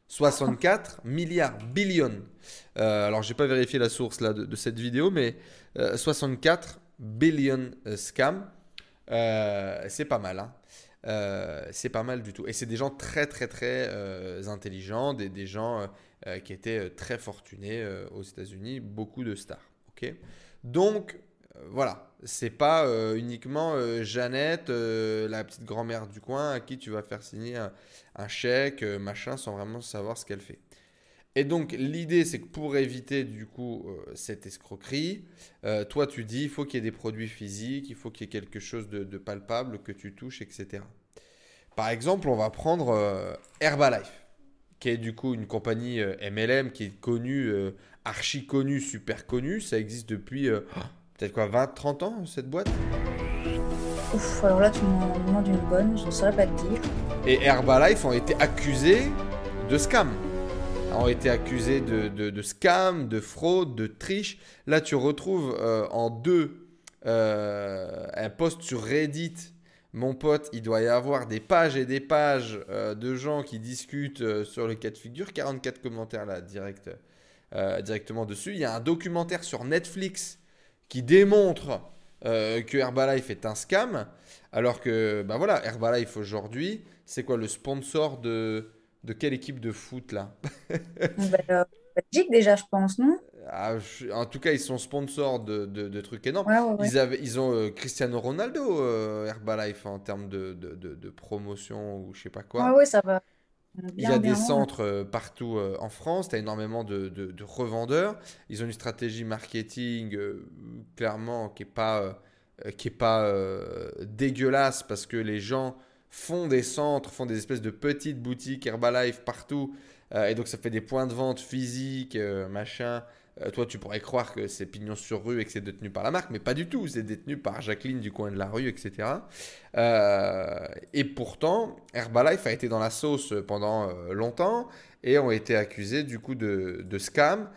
64 milliards, billions. Euh, alors, j'ai pas vérifié la source là, de, cette vidéo, mais 64 euh, billion euh, scam, c'est pas mal. Hein. c'est pas mal du tout. Et c'est des gens très, très, très intelligents, des, gens qui étaient très fortunés aux États-Unis, beaucoup de stars. Donc, voilà, c'est pas euh, uniquement euh, Jeannette, euh, la petite grand-mère du coin, à qui tu vas faire signer un, chèque, machin, sans vraiment savoir ce qu'elle fait. Et donc l'idée, c'est que pour éviter du coup cette escroquerie, toi tu dis, il faut qu'il y ait des produits physiques, il faut qu'il y ait quelque chose de, de, palpable que tu touches, etc. Par exemple, on va prendre Herbalife, qui est du coup une compagnie MLM qui est connue, archi connue, super connue. Ça existe depuis peut-être quoi, 20, 30 ans cette boîte? Ouf, alors là tu m'en demandes une bonne, je ne saurais pas te dire. Et Herbalife ont été accusés de scam. Ont été accusés de, de, scam, de fraude, de triche. Là tu retrouves euh, en deux euh, un post sur Reddit. Mon pote, il doit y avoir des pages et des pages euh, de gens qui discutent sur le cas de figure. 44 commentaires là, direct, directement dessus. Il y a un documentaire sur Netflix qui démontre euh, que Herbalife est un scam, alors que, ben voilà, Herbalife aujourd'hui, c'est quoi le sponsor de, de quelle équipe de foot là? Ben, Belgique déjà, je pense, non? Ah, En tout cas, ils sont sponsors de, de, trucs énormes. Ils, avaient, ils ont euh, Cristiano Ronaldo, euh, Herbalife, en termes de, de, promotion ou je sais pas quoi. Ouais, ça va. Il y a des centres euh, partout euh, en France, tu as énormément de, revendeurs. Ils ont une stratégie marketing euh, clairement qui n'est pas, qui est pas dégueulasse parce que les gens font des centres, font des espèces de petites boutiques Herbalife partout. et donc ça fait des points de vente physiques, machin. Euh, toi, tu pourrais croire que c'est pignon sur rue et que c'est détenu par la marque, mais pas du tout. C'est détenu par Jacqueline du coin de la rue, etc. Euh, et pourtant, Herbalife a été dans la sauce pendant euh, longtemps et ont été accusés du coup de, scam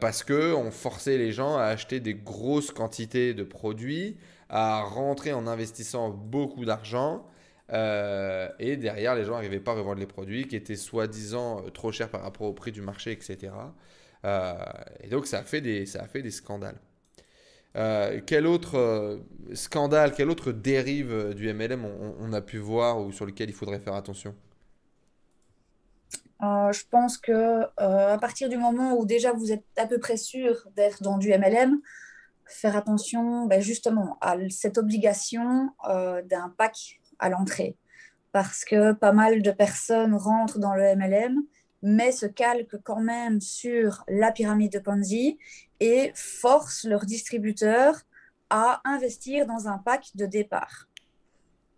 parce qu'on forçait les gens à acheter des grosses quantités de produits, à rentrer en investissant beaucoup d'argent et derrière, les gens n'arrivaient pas à revendre les produits qui étaient soi-disant trop chers par rapport au prix du marché, etc. et donc, ça a fait des, ça a fait des scandales. quel autre scandale, quelle autre dérive du MLM on, a pu voir ou sur lequel il faudrait faire attention? Euh, je pense que euh, à partir du moment où déjà vous êtes à peu près sûr d'être dans du MLM, faire attention ben, justement à cette obligation euh, d'un pack à l'entrée. Parce que pas mal de personnes rentrent dans le MLM, mais se calquent quand même sur la pyramide de Ponzi et forcent leur distributeur à investir dans un pack de départ.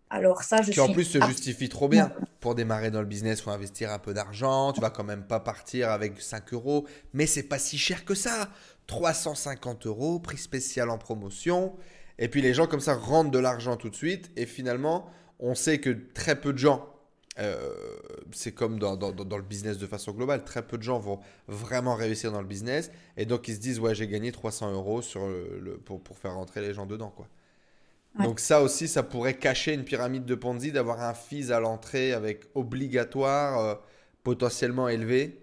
Alors ça, je qui en plus se justifie trop bien. Pour démarrer dans le business, faut investir un peu d'argent. Tu vas quand même pas partir avec 5 euros, mais c'est pas si cher que ça. 350 euros, prix spécial en promotion. Et puis les gens comme ça rentrent de l'argent tout de suite. Et finalement, on sait que très peu de gens, euh, c'est comme dans, le business de façon globale, très peu de gens vont vraiment réussir dans le business. Et donc ils se disent, ouais, j'ai gagné 300 euros sur le, pour, pour faire rentrer les gens dedans. quoi. Donc ça aussi, ça pourrait cacher une pyramide de Ponzi d'avoir un fees à l'entrée avec obligatoire euh, potentiellement élevé.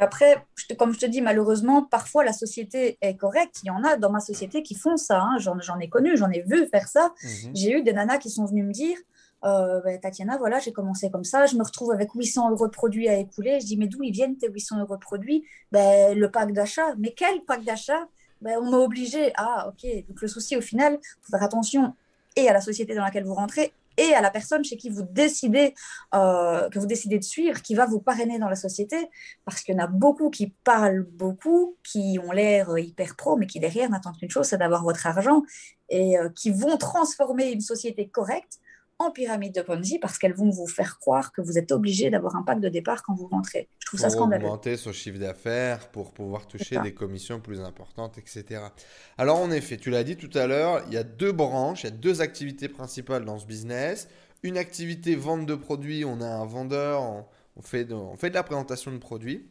Après, comme je te dis, malheureusement, parfois la société est correcte. Il y en a dans ma société qui font ça. Hein. J'en ai connu, j'en ai vu faire ça. Mhm. J'ai eu des nanas qui sont venues me dire euh, bah, Tatiana, voilà, j'ai commencé comme ça. Je me retrouve avec 800 euros de produits à écouler. Je dis Mais d'où ils viennent tes 800 euros de produits? Ben, Le pack d'achat. Mais quel pack d'achat? Ben, on m'a obligé. Ah, ok. Donc le souci, au final, faut faire attention et à la société dans laquelle vous rentrez et à la personne chez qui vous décidez euh, que vous décidez de suivre, qui va vous parrainer dans la société, parce qu'il y en a beaucoup qui parlent beaucoup, qui ont l'air hyper pro, mais qui derrière n'attendent qu'une chose, c'est d'avoir votre argent et euh, qui vont transformer une société correcte en pyramide de Ponzi parce qu'elles vont vous faire croire que vous êtes obligé d'avoir un pack de départ quand vous rentrez. Je trouve ça scandaleux. Pour augmenter son chiffre d'affaires, pour pouvoir toucher des commissions plus importantes, etc. Alors en effet, tu l'as dit tout à l'heure, il y a deux branches, il y a deux activités principales dans ce business. Une activité vente de produits, on a un vendeur, on, fait, on fait de la présentation de produits.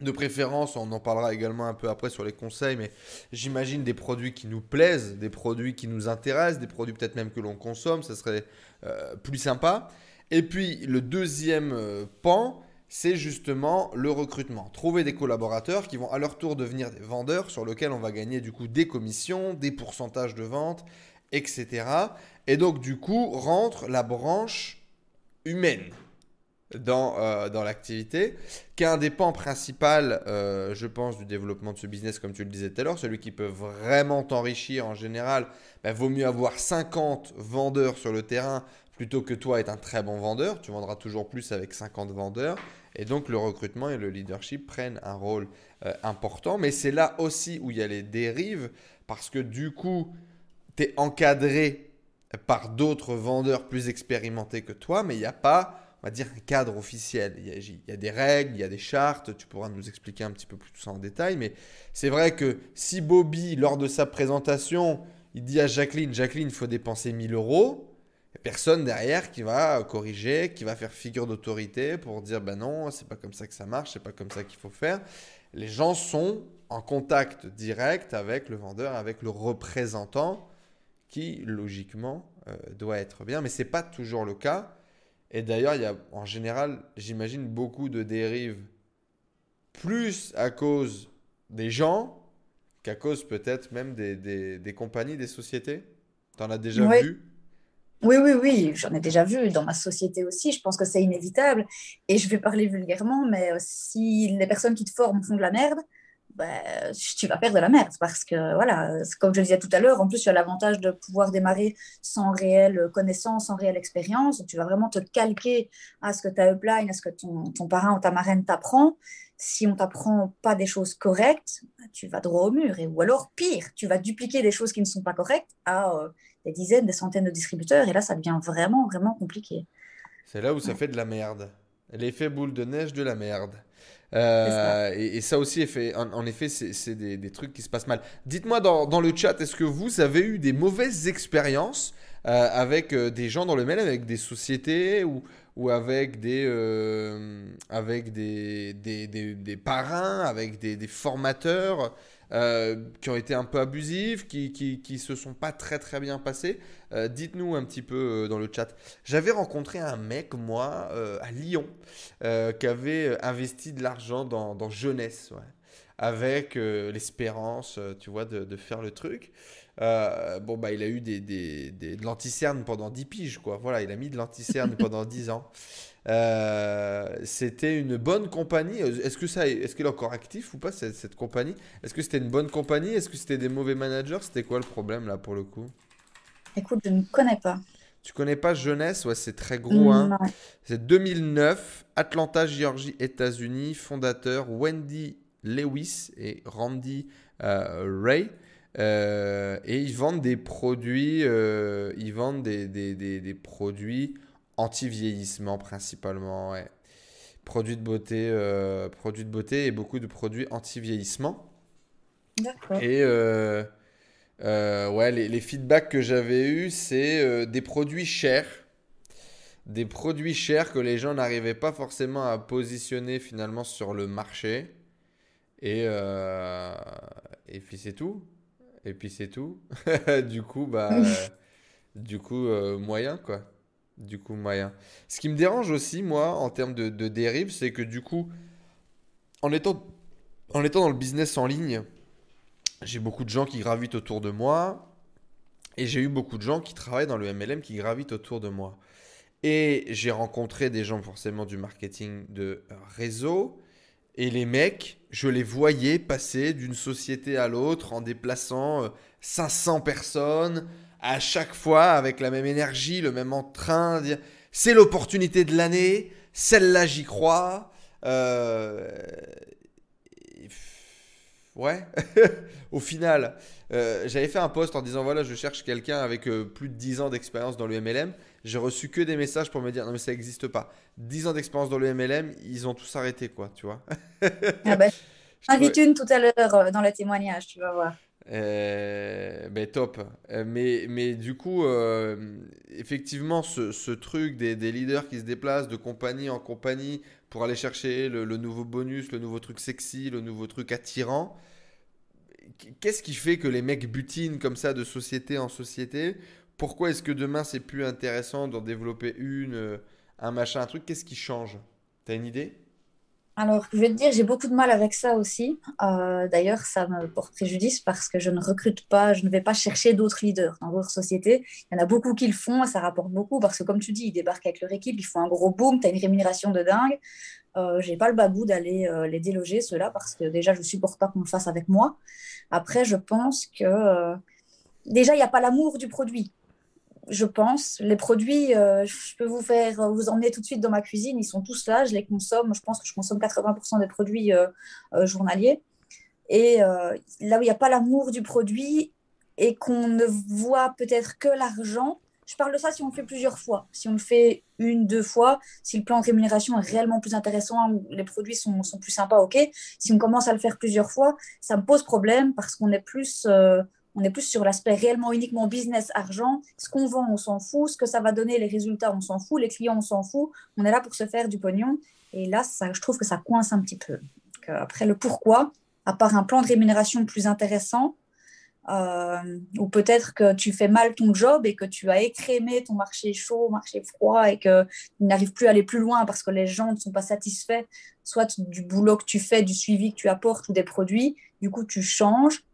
De préférence, on en parlera également un peu après sur les conseils, mais j'imagine des produits qui nous plaisent, des produits qui nous intéressent, des produits peut-être même que l'on consomme, ça serait euh, plus sympa. Et puis le deuxième euh, pan, c'est justement le recrutement. Trouver des collaborateurs qui vont à leur tour devenir des vendeurs sur lesquels on va gagner du coup des commissions, des pourcentages de vente, etc. Et donc du coup rentre la branche humaine dans, euh, dans l'activité, qui est un des pans principaux, euh, je pense, du développement de ce business, comme tu le disais tout à l'heure, celui qui peut vraiment t'enrichir en général, bah, vaut mieux avoir 50 vendeurs sur le terrain plutôt que toi être un très bon vendeur. Tu vendras toujours plus avec 50 vendeurs. Et donc le recrutement et le leadership prennent un rôle euh, important. Mais c'est là aussi où il y a les dérives, parce que du coup, tu es encadré par d'autres vendeurs plus expérimentés que toi, mais il n'y a pas on va dire, un cadre officiel. Il y, a, des règles, il y a des chartes, tu pourras nous expliquer un petit peu plus tout ça en détail, mais c'est vrai que si Bobby, lors de sa présentation, il dit à Jacqueline, Jacqueline, il faut dépenser 1000 euros, personne derrière qui va corriger, qui va faire figure d'autorité pour dire, ben non, c'est pas comme ça que ça marche, c'est pas comme ça qu'il faut faire. Les gens sont en contact direct avec le vendeur, avec le représentant, qui logiquement euh, doit être bien, mais ce n'est pas toujours le cas. Et d'ailleurs, il y a en général, j'imagine, beaucoup de dérives plus à cause des gens qu'à cause peut-être même des, des, des, compagnies, des sociétés. Tu en as déjà vu? Oui, oui, oui, j'en ai déjà vu dans ma société aussi. Je pense que c'est inévitable. Et je vais parler vulgairement, mais si les personnes qui te forment font de la merde, ben, tu vas perdre de la merde parce que, voilà, comme je le disais tout à l'heure, en plus, tu as l'avantage de pouvoir démarrer sans réelle connaissance, sans réelle expérience. Tu vas vraiment te calquer à ce que ta upline, à ce que ton, ton parrain ou ta marraine t'apprend. Si on t'apprend pas des choses correctes, tu vas droit au mur. Et, ou alors, pire, tu vas dupliquer des choses qui ne sont pas correctes à euh, des dizaines, des centaines de distributeurs. Et là, ça devient vraiment, vraiment compliqué. C'est là où ça fait de la merde. L'effet boule de neige de la merde. Euh, et, ça aussi, en, effet, c'est des, trucs qui se passent mal. Dites-moi dans, le chat, est-ce que vous avez eu des mauvaises expériences euh, avec euh, des gens dans le mail, avec des sociétés ou, ou avec des, avec des, des, des, parrains, avec des, formateurs? Qui ont été un peu abusifs, qui, qui, qui se sont pas très très bien passés. Dites-nous un petit peu dans le chat. J'avais rencontré un mec, moi, à Lyon, qui avait investi de l'argent dans, dans jeunesse, avec l'espérance, tu vois, de, de, faire le truc. Euh, bon, bah, il a eu des, des, des de l'anticerne pendant 10 piges, quoi. Voilà, il a mis de l'anticerne pendant 10 ans. Euh, c'était une bonne compagnie. Est-ce que ça, est-ce qu'elle est encore actif ou pas cette, cette compagnie? Est-ce que c'était une bonne compagnie? Est-ce que c'était des mauvais managers? C'était quoi le problème là pour le coup? Écoute, je ne connais pas. Tu connais pas Jeunesse? Ouais, c'est très gros. Hein. C'est 2009, Atlanta, Géorgie, États-Unis. Fondateur Wendy Lewis et Randy euh, Ray. Euh, et ils vendent des produits, ils vendent des, des, des, produits anti-vieillissement principalement. Ouais. Produits de beauté, euh, produits de beauté et beaucoup de produits anti-vieillissement. D'accord. Et ouais, les, les, feedbacks que j'avais eus, c'est des produits chers. Des produits chers que les gens n'arrivaient pas forcément à positionner finalement sur le marché. Et, et puis c'est tout et puis c'est tout. du coup, bah, du coup, euh, moyen quoi. Du coup, moyen. Ce qui me dérange aussi, moi, en termes de, dérive, c'est que du coup, en étant, en étant dans le business en ligne, j'ai beaucoup de gens qui gravitent autour de moi. Et j'ai eu beaucoup de gens qui travaillent dans le MLM qui gravitent autour de moi. Et j'ai rencontré des gens forcément du marketing de réseau. Et les mecs, je les voyais passer d'une société à l'autre en déplaçant 500 euh, personnes, à chaque fois avec la même énergie, le même entrain. C'est l'opportunité de l'année, celle-là j'y crois. Euh, ouais, au final, euh, j'avais fait un post en disant voilà, je cherche quelqu'un avec plus de 10 ans d'expérience dans le MLM. J'ai reçu que des messages pour me dire non, mais ça n'existe pas. 10 ans d'expérience dans le MLM, ils ont tous arrêté, quoi, tu vois. ah ben, invite une tout à l'heure euh, dans le témoignage, tu vas voir. Euh, ben top. Euh, mais, mais du coup, effectivement, ce, ce truc des, des, leaders qui se déplacent de compagnie en compagnie pour aller chercher le, le, nouveau bonus, le nouveau truc sexy, le nouveau truc attirant, qu'est-ce qui fait que les mecs butinent comme ça de société en société? Pourquoi est-ce que demain c'est plus intéressant d'en développer une un machin, un truc, qu'est-ce qui change? T'as une idée? Alors, je vais te dire, j'ai beaucoup de mal avec ça aussi. Euh, d'ailleurs, ça me porte préjudice parce que je ne recrute pas, je ne vais pas chercher d'autres leaders dans d'autres sociétés. Il y en a beaucoup qui le font et ça rapporte beaucoup parce que, comme tu dis, ils débarquent avec leur équipe, ils font un gros boom, tu as une rémunération de dingue. Euh, j'ai pas le babou d'aller euh, les déloger, ceux-là, parce que déjà, je supporte pas qu'on le fasse avec moi. Après, je pense que euh, déjà, il n'y a pas l'amour du produit je pense. Les produits, euh, je peux vous faire vous emmener tout de suite dans ma cuisine. Ils sont tous là, je les consomme. Je pense que je consomme 80% des produits euh, euh, journaliers. Et là où il n'y a pas l'amour du produit et qu'on ne voit peut-être que l'argent, je parle de ça si on le fait plusieurs fois. Si on le fait une, deux fois, si le plan de rémunération est réellement plus intéressant, les produits sont, sont plus sympas, ok. Si on commence à le faire plusieurs fois, ça me pose problème parce qu'on est plus on est plus sur l'aspect réellement uniquement business, argent. Ce qu'on vend, on s'en fout. Ce que ça va donner, les résultats, on s'en fout. Les clients, on s'en fout. On est là pour se faire du pognon. Et là, ça, je trouve que ça coince un petit peu. après, le pourquoi, à part un plan de rémunération plus intéressant, euh, ou peut-être que tu fais mal ton job et que tu as écrémé ton marché chaud, marché froid et que tu n'arrives plus à aller plus loin parce que les gens ne sont pas satisfaits, soit du boulot que tu fais, du suivi que tu apportes ou des produits. Du coup, tu changes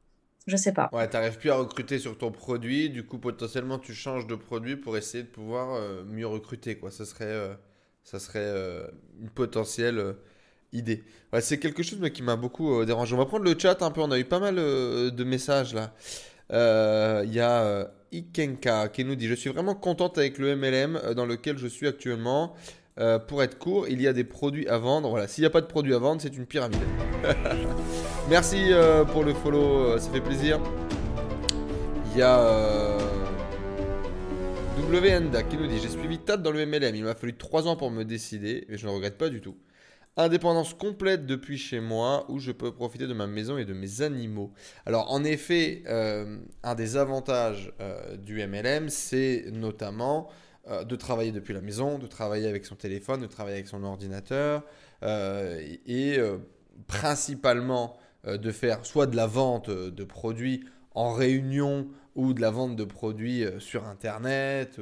je sais pas. Ouais, t'arrives plus à recruter sur ton produit, du coup potentiellement tu changes de produit pour essayer de pouvoir euh, mieux recruter quoi. Ça serait, euh, ça serait euh, une potentielle idée. Ouais, c'est quelque chose mais qui m'a beaucoup dérangé. On va prendre le chat un peu. On a eu pas mal de messages là. Il y a Ikenka qui nous dit Je suis vraiment contente avec le MLM dans lequel je suis actuellement. Pour être court, il y a des produits à vendre. Voilà, s'il n'y a pas de produits à vendre, c'est une pyramide. Merci euh, pour le follow, euh, ça fait plaisir. Il y a WNDA qui nous dit J'ai suivi TAT dans le MLM. Il m'a fallu 3 ans pour me décider, et je ne regrette pas du tout. Indépendance complète depuis chez moi où je peux profiter de ma maison et de mes animaux. Alors en effet, un des avantages du MLM, c'est notamment euh, de travailler depuis la maison, de travailler avec son téléphone, de travailler avec son ordinateur, euh, et euh, principalement de faire soit de la vente de produits en réunion ou de la vente de produits sur Internet,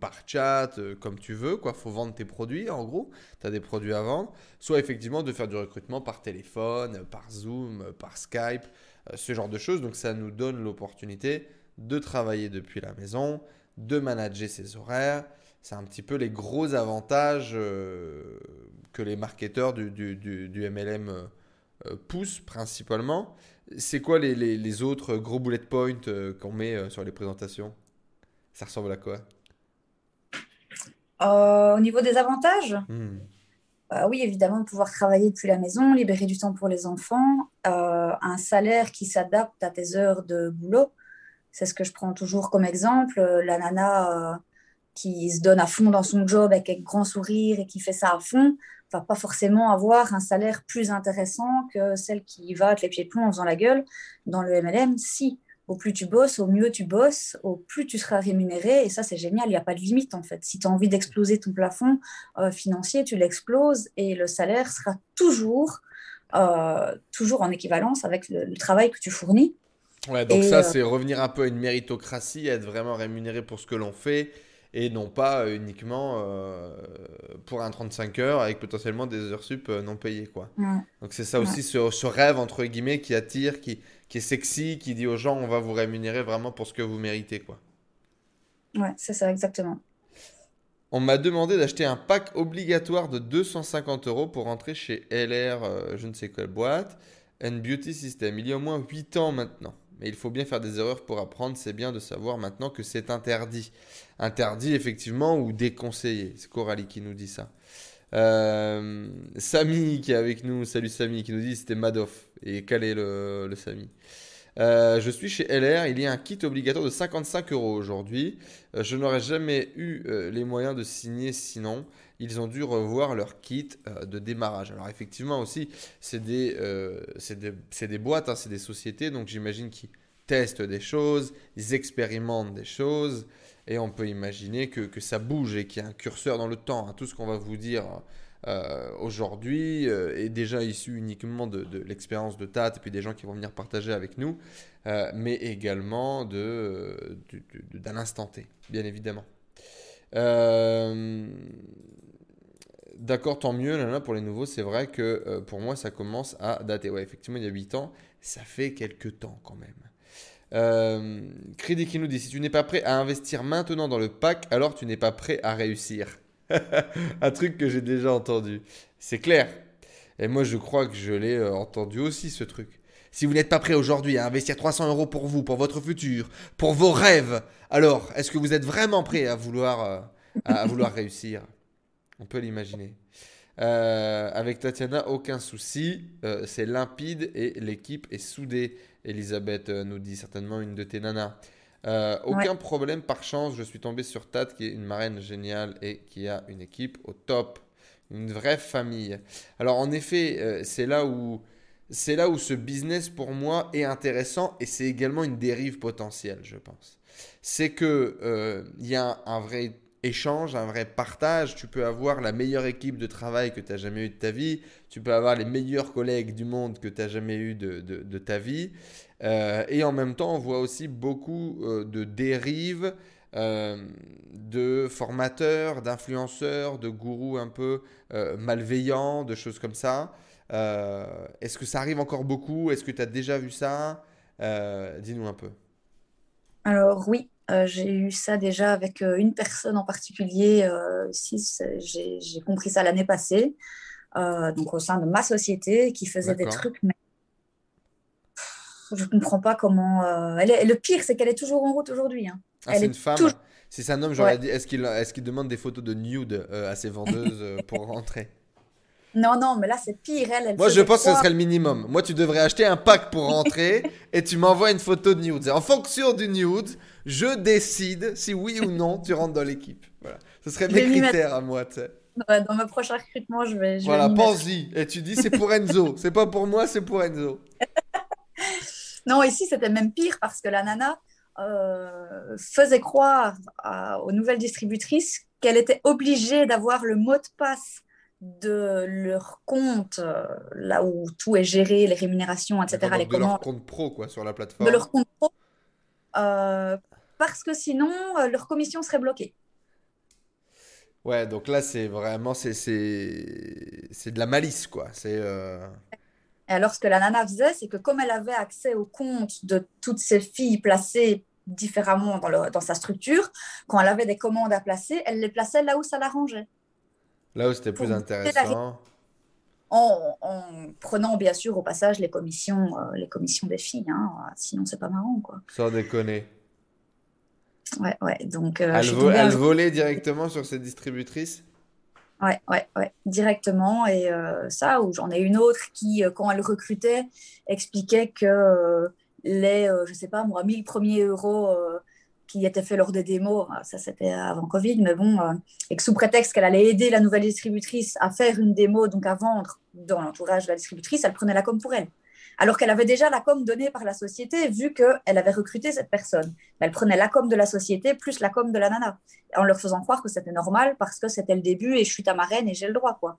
par chat, comme tu veux. Il faut vendre tes produits, en gros. Tu as des produits à vendre. Soit effectivement de faire du recrutement par téléphone, par Zoom, par Skype, ce genre de choses. Donc ça nous donne l'opportunité de travailler depuis la maison, de manager ses horaires. C'est un petit peu les gros avantages euh, que les marketeurs du, du, MLM euh, euh, poussent principalement. C'est quoi les, les, autres gros bullet points qu'on met sur les présentations? Ça ressemble à quoi? Au niveau des avantages? Hmm. bah Oui, évidemment, pouvoir travailler depuis la maison, libérer du temps pour les enfants, un salaire qui s'adapte à tes heures de boulot. C'est ce que je prends toujours comme exemple. La nana euh, qui se donne à fond dans son job avec un grand sourire et qui fait ça à fond, va pas forcément avoir un salaire plus intéressant que celle qui va avec les pieds de plomb en faisant la gueule dans le MLM. Si, au plus tu bosses, au mieux tu bosses, au plus tu seras rémunéré. Et ça, c'est génial, il n'y a pas de limite en fait. Si tu as envie d'exploser ton plafond euh, financier, tu l'exploses et le salaire sera toujours, euh, toujours en équivalence avec le, travail que tu fournis. Ouais, donc ça, euh, c'est revenir un peu à une méritocratie, être vraiment rémunéré pour ce que l'on fait et non pas euh, uniquement euh, pour un 35 heures avec potentiellement des heures sup non payées. Quoi. Donc c'est ça aussi, ce, rêve, entre guillemets, qui attire, qui, qui est sexy, qui dit aux gens, on va vous rémunérer vraiment pour ce que vous méritez. Quoi. Ouais, c'est ça, exactement. On m'a demandé d'acheter un pack obligatoire de 250 euros pour rentrer chez LR, je ne sais quelle boîte, and Beauty System. Il y a au moins 8 ans maintenant mais il faut bien faire des erreurs pour apprendre. C'est bien de savoir maintenant que c'est interdit. Interdit, effectivement, ou déconseillé. C'est Coralie qui nous dit ça. Euh, Samy qui est avec nous, salut Samy, qui nous dit c'était Madoff. Et quel est le, Samy euh, je suis chez LR, il y a un kit obligatoire de 55 euros aujourd'hui. Euh, je n'aurais jamais eu les moyens de signer sinon ils ont dû revoir leur kit euh, de démarrage. Alors effectivement aussi, c'est des, euh, des, des, boîtes, hein, c'est des sociétés, donc j'imagine qu'ils testent des choses, ils expérimentent des choses, et on peut imaginer que, que ça bouge et qu'il y a un curseur dans le temps. Hein. Tout ce qu'on va vous dire euh, aujourd'hui est déjà issu uniquement de, l'expérience de TAT et puis des gens qui vont venir partager avec nous, mais également d'un instant T, bien évidemment. D'accord, tant mieux. Là, pour les nouveaux, c'est vrai que euh, pour moi, ça commence à dater. Ouais, effectivement, il y a 8 ans, ça fait quelques temps quand même. Euh, Crédit qui nous dit si tu n'es pas prêt à investir maintenant dans le pack, alors tu n'es pas prêt à réussir. Un truc que j'ai déjà entendu. C'est clair. Et moi, je crois que je l'ai euh, entendu aussi, ce truc. Si vous n'êtes pas prêt aujourd'hui à investir 300 euros pour vous, pour votre futur, pour vos rêves, alors est-ce que vous êtes vraiment prêt à vouloir, à vouloir réussir? On peut l'imaginer. Euh, avec Tatiana, aucun souci. Euh, c'est limpide et l'équipe est soudée. Elisabeth euh, nous dit certainement une de tes nanas. aucun problème par chance. Je suis tombé sur Tat qui est une marraine géniale et qui a une équipe au top. Une vraie famille. Alors en effet, c'est là où c'est là où ce business pour moi est intéressant et c'est également une dérive potentielle, je pense. C'est que il y a un vrai échange, un vrai partage. Tu peux avoir la meilleure équipe de travail que tu as jamais eu de ta vie. Tu peux avoir les meilleurs collègues du monde que tu as jamais eu de, ta vie. Euh, et en même temps, on voit aussi beaucoup euh, de dérives euh, de formateurs, d'influenceurs, de gourous un peu malveillants, de choses comme ça. Est-ce que ça arrive encore beaucoup? Est-ce que tu as déjà vu ça? Dis-nous un peu. Alors oui, euh, j'ai eu ça déjà avec euh, une personne en particulier. Euh, j'ai compris ça l'année passée, donc au sein de ma société, qui faisait des trucs. Mais... Je ne comprends pas comment. Elle est... Le pire, c'est qu'elle est toujours en route aujourd'hui. Hein. Ah, c'est une femme. Si c'est un homme, j'aurais dit est-ce qu'il est qu'il demande des photos de nude à ses vendeuses pour rentrer? Non, non, mais là, c'est pire. Elle, Moi, je pense que ce serait le minimum. Moi, tu devrais acheter un pack pour rentrer et tu m'envoies une photo de nude. En fonction du nude, je décide si oui ou non tu rentres dans l'équipe. Voilà. Ce serait mes critères à moi, tu sais. dans mon prochain recrutement, je vais. voilà, pense-y. Et tu dis, c'est pour Enzo. c'est pas pour moi, c'est pour Enzo. non, ici, c'était même pire parce que la nana euh, faisait croire aux nouvelles distributrices qu'elle était obligée d'avoir le mot de passe de leur compte, euh, là où tout est géré, les rémunérations, etc. les de leur compte pro, quoi, sur la plateforme. De leur compte pro, euh, parce que sinon, euh, leur commission serait bloquée. Ouais, donc là, c'est vraiment, c'est, c'est, de la malice, quoi. C'est, Et alors, ce que la nana faisait, c'est que comme elle avait accès au compte de toutes ces filles placées différemment dans, dans sa structure, quand elle avait des commandes à placer, elle les plaçait là où ça l'arrangeait. Là où c'était plus intéressant. En, prenant bien sûr au passage les commissions, euh, les commissions des filles, hein. sinon c'est pas marrant quoi. Sans déconner. Ouais, ouais. Donc, euh, elle, volait directement sur ses distributrices Ouais, ouais, ouais, directement. Et euh, ça, ou j'en ai une autre qui, quand elle recrutait, expliquait que les, je sais pas moi, 1000 premiers euros qui était fait lors des démos, euh, ça c'était avant Covid, mais bon, euh, et que sous prétexte qu'elle allait aider la nouvelle distributrice à faire une démo, donc à vendre dans l'entourage de la distributrice, elle prenait la com pour elle. Alors qu'elle avait déjà la com donnée par la société, vu qu'elle avait recruté cette personne. Elle prenait la com de la société plus la com de la nana, en leur faisant croire que c'était normal parce que c'était le début et je suis ta marraine et j'ai le droit, quoi.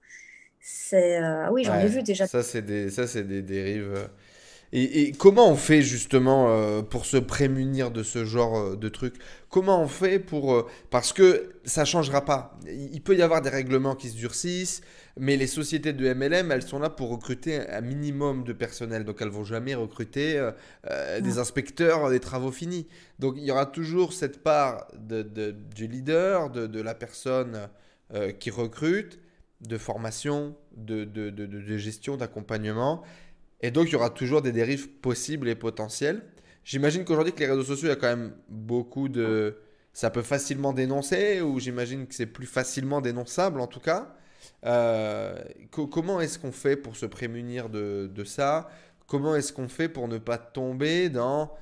C'est, euh, oui, j'en ai vu déjà. Ça, c'est des, ça, c'est des dérives et, comment on fait justement euh, pour se prémunir de ce genre euh, de truc? Comment on fait pour... Euh, parce que ça changera pas. Il peut y avoir des règlements qui se durcissent, mais les sociétés de MLM, elles sont là pour recruter un minimum de personnel. Donc elles vont jamais recruter des inspecteurs des travaux finis. Donc il y aura toujours cette part de, du leader, de, de la personne qui recrute, de formation, de gestion, d'accompagnement. Et donc, il y aura toujours des dérives possibles et potentielles. J'imagine qu'aujourd'hui, que les réseaux sociaux, il y a quand même beaucoup de. Ça peut facilement dénoncer, ou j'imagine que c'est plus facilement dénonçable en tout cas. Euh, comment est-ce qu'on fait pour se prémunir de, de ça? Comment est-ce qu'on fait pour ne pas tomber dans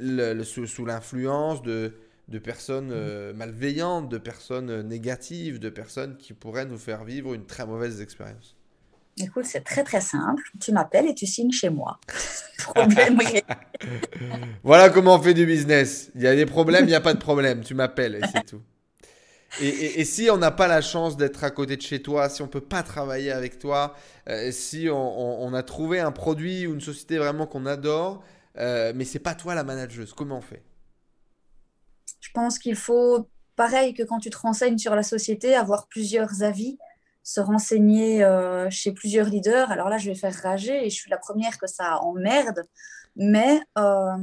le, sous, l'influence de, de personnes euh, malveillantes, de personnes négatives, de personnes qui pourraient nous faire vivre une très mauvaise expérience? Écoute, c'est très très simple. Tu m'appelles et tu signes chez moi. Problème Voilà comment on fait du business. Il y a des problèmes, il n'y a pas de problème. Tu m'appelles et c'est tout. Et, si on n'a pas la chance d'être à côté de chez toi, si on ne peut pas travailler avec toi, euh, si on, a trouvé un produit ou une société vraiment qu'on adore, euh, mais c'est pas toi la manageuse, comment on fait? Je pense qu'il faut, pareil que quand tu te renseignes sur la société, avoir plusieurs avis se renseigner euh, chez plusieurs leaders. Alors là, je vais faire rager et je suis la première que ça emmerde, mais euh,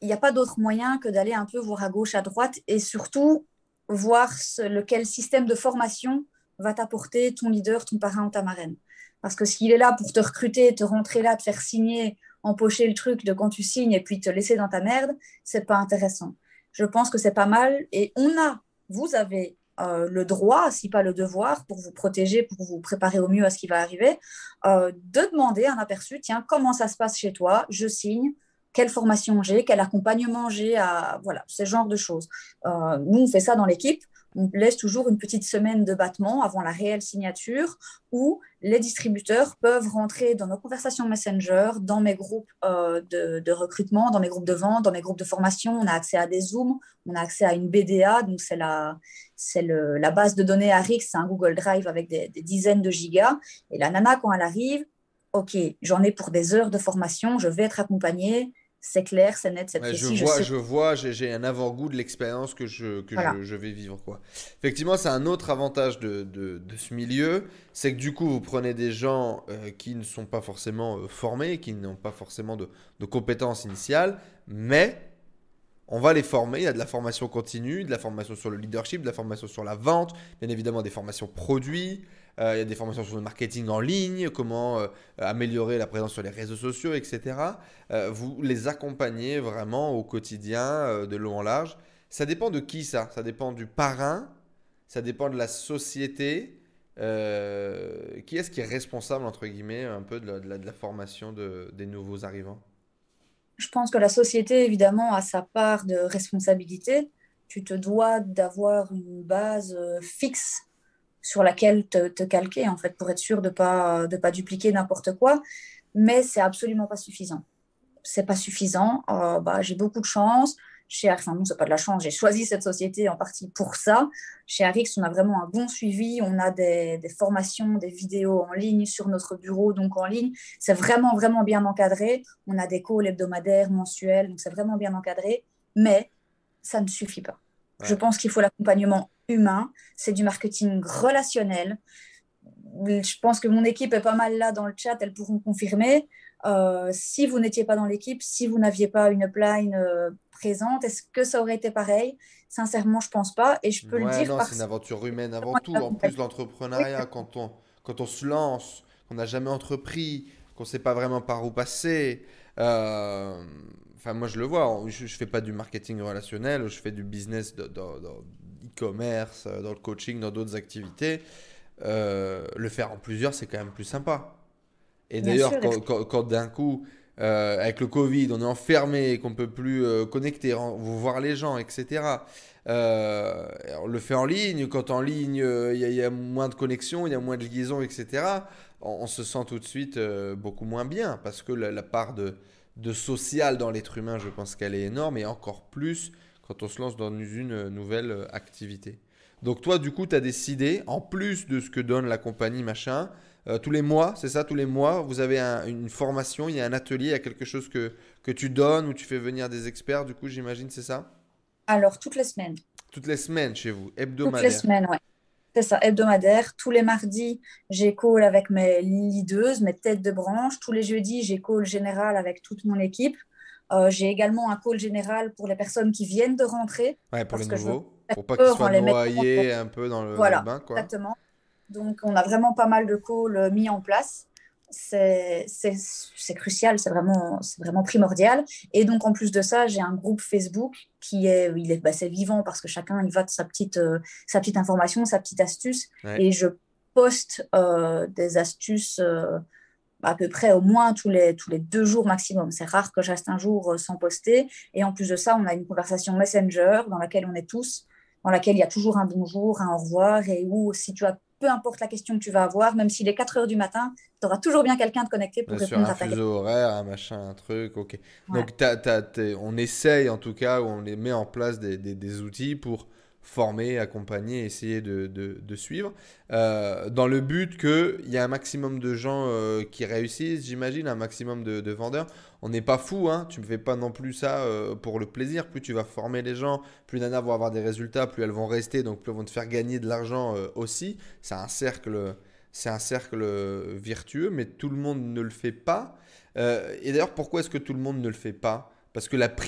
il n'y a pas d'autre moyen que d'aller un peu voir à gauche, à droite et surtout voir lequel système de formation va t'apporter ton leader, ton parrain ou ta marraine. Parce que s'il est là pour te recruter, te rentrer là, te faire signer, empocher le truc de quand tu signes et puis te laisser dans ta merde, c'est pas intéressant. Je pense que c'est pas mal et on a, vous avez euh, le droit, si pas le devoir, pour vous protéger, pour vous préparer au mieux à ce qui va arriver, euh, de demander un aperçu, tiens, comment ça se passe chez toi Je signe, quelle formation j'ai, quel accompagnement j'ai, voilà, ce genre de choses. Euh, nous, on fait ça dans l'équipe on laisse toujours une petite semaine de battement avant la réelle signature où les distributeurs peuvent rentrer dans nos conversations Messenger, dans mes groupes euh, de, recrutement, dans mes groupes de vente, dans mes groupes de formation. On a accès à des Zooms, on a accès à une BDA, donc c'est la, c'est la base de données ARIX, c'est un Google Drive avec des, des dizaines de gigas. Et la nana, quand elle arrive, OK, j'en ai pour des heures de formation, je vais être accompagnée, c'est clair, c'est net, c'est précis. Je vois, je, vois, j'ai un avant-goût de l'expérience que, je, que je, vais vivre. Quoi. Effectivement, c'est un autre avantage de, de, ce milieu, c'est que du coup, vous prenez des gens euh, qui ne sont pas forcément euh, formés, qui n'ont pas forcément de, de, compétences initiales, mais on va les former. Il y a de la formation continue, de la formation sur le leadership, de la formation sur la vente, bien évidemment des formations produits. Euh, il y a des formations sur le marketing en ligne, comment euh, améliorer la présence sur les réseaux sociaux, etc. Euh, vous les accompagnez vraiment au quotidien, de long en large. Ça dépend de qui ça Ça dépend du parrain, ça dépend de la société. qui est-ce qui est responsable, entre guillemets, un peu de la, formation des nouveaux arrivants? Je pense que la société, évidemment, a sa part de responsabilité. Tu te dois d'avoir une base fixe sur laquelle te, calquer, en fait, pour être sûr de ne pas, de pas dupliquer n'importe quoi. Mais c'est absolument pas suffisant. C'est pas suffisant. Euh, bah, j'ai beaucoup de chance. Chez Arix, enfin non, c'est pas de la chance, j'ai choisi cette société en partie pour ça. Chez Arix, on a vraiment un bon suivi, on a des, des, formations, des vidéos en ligne sur notre bureau, donc en ligne. C'est vraiment, vraiment bien encadré. On a des calls hebdomadaires, mensuels, donc c'est vraiment bien encadré, mais ça ne suffit pas. Je pense qu'il faut l'accompagnement humain, c'est du marketing relationnel. Je pense que mon équipe est pas mal là dans le chat, elles pourront confirmer. Euh, si vous n'étiez pas dans l'équipe, si vous n'aviez pas une upline euh, présente, est-ce que ça aurait été pareil? Sincèrement, je pense pas. Et je peux le dire. C'est une aventure humaine avant tout. En plus, l'entrepreneuriat, quand, on, quand on se lance, qu'on n'a jamais entrepris, qu'on ne sait pas vraiment par où passer. Euh, enfin, moi, je le vois. Je ne fais pas du marketing relationnel, je fais du business dans e-commerce, dans le coaching, dans d'autres activités. le faire en plusieurs, c'est quand même plus sympa. Et d'ailleurs, quand, d'un coup, euh, avec le Covid, on est enfermé, qu'on ne peut plus euh, connecter, voir les gens, etc. Euh, on le fait en ligne. Quand en ligne, il y, a moins de connexion, il y a moins de liaison, etc. On, se sent tout de suite beaucoup moins bien parce que la, part de, de, social dans l'être humain, je pense qu'elle est énorme et encore plus quand on se lance dans une nouvelle activité. Donc toi, du coup, tu as décidé, en plus de ce que donne la compagnie, machin, euh, tous les mois, c'est ça, tous les mois, vous avez une formation, il y a un atelier, il y a quelque chose que, que tu donnes ou tu fais venir des experts, du coup, j'imagine, c'est ça? Alors, toutes les semaines. Toutes les semaines chez vous, hebdomadaire Toutes les semaines, oui. C'est ça, hebdomadaire. Tous les mardis, j'ai call avec mes leaders, mes têtes de branche. Tous les jeudis, j'ai call général avec toute mon équipe. Euh, j'ai également un call général pour les personnes qui viennent de rentrer. Ouais, pour les nouveaux. Pour pas qu'ils soient noyés un peu dans le, voilà, bain. Quoi. Exactement. Donc, on a vraiment pas mal de calls euh, mis en place. C'est crucial, c'est vraiment, vraiment primordial. Et donc, en plus de ça, j'ai un groupe Facebook qui est, il est, bah, vivant parce que chacun il vote sa petite, euh, sa petite information, sa petite astuce. Et je poste euh, des astuces à peu près au moins tous les, tous les deux jours maximum. C'est rare que je reste un jour sans poster. Et en plus de ça, on a une conversation Messenger dans laquelle on est tous, dans laquelle il y a toujours un bonjour, un au revoir, et où si tu as peu importe la question que tu vas avoir, même s'il est 4 heures du matin, tu auras toujours bien quelqu'un de connecté pour répondre à ta question. Un fuseau horaire, un machin, un truc, ok. Donc on essaye en tout cas, ou on les met en place des, des, des outils pour former, accompagner, essayer de, de, suivre, euh, dans le but qu'il y ait un maximum de gens euh, qui réussissent, j'imagine, un maximum de, vendeurs. On n'est pas fou, hein, tu ne fais pas non plus ça euh, pour le plaisir. Plus tu vas former les gens, plus Nana vont avoir des résultats, plus elles vont rester, donc plus elles vont te faire gagner de l'argent aussi. C'est un cercle, c'est un cercle vertueux, mais tout le monde ne le fait pas. et d'ailleurs, pourquoi est-ce que tout le monde ne le fait pas? Parce que la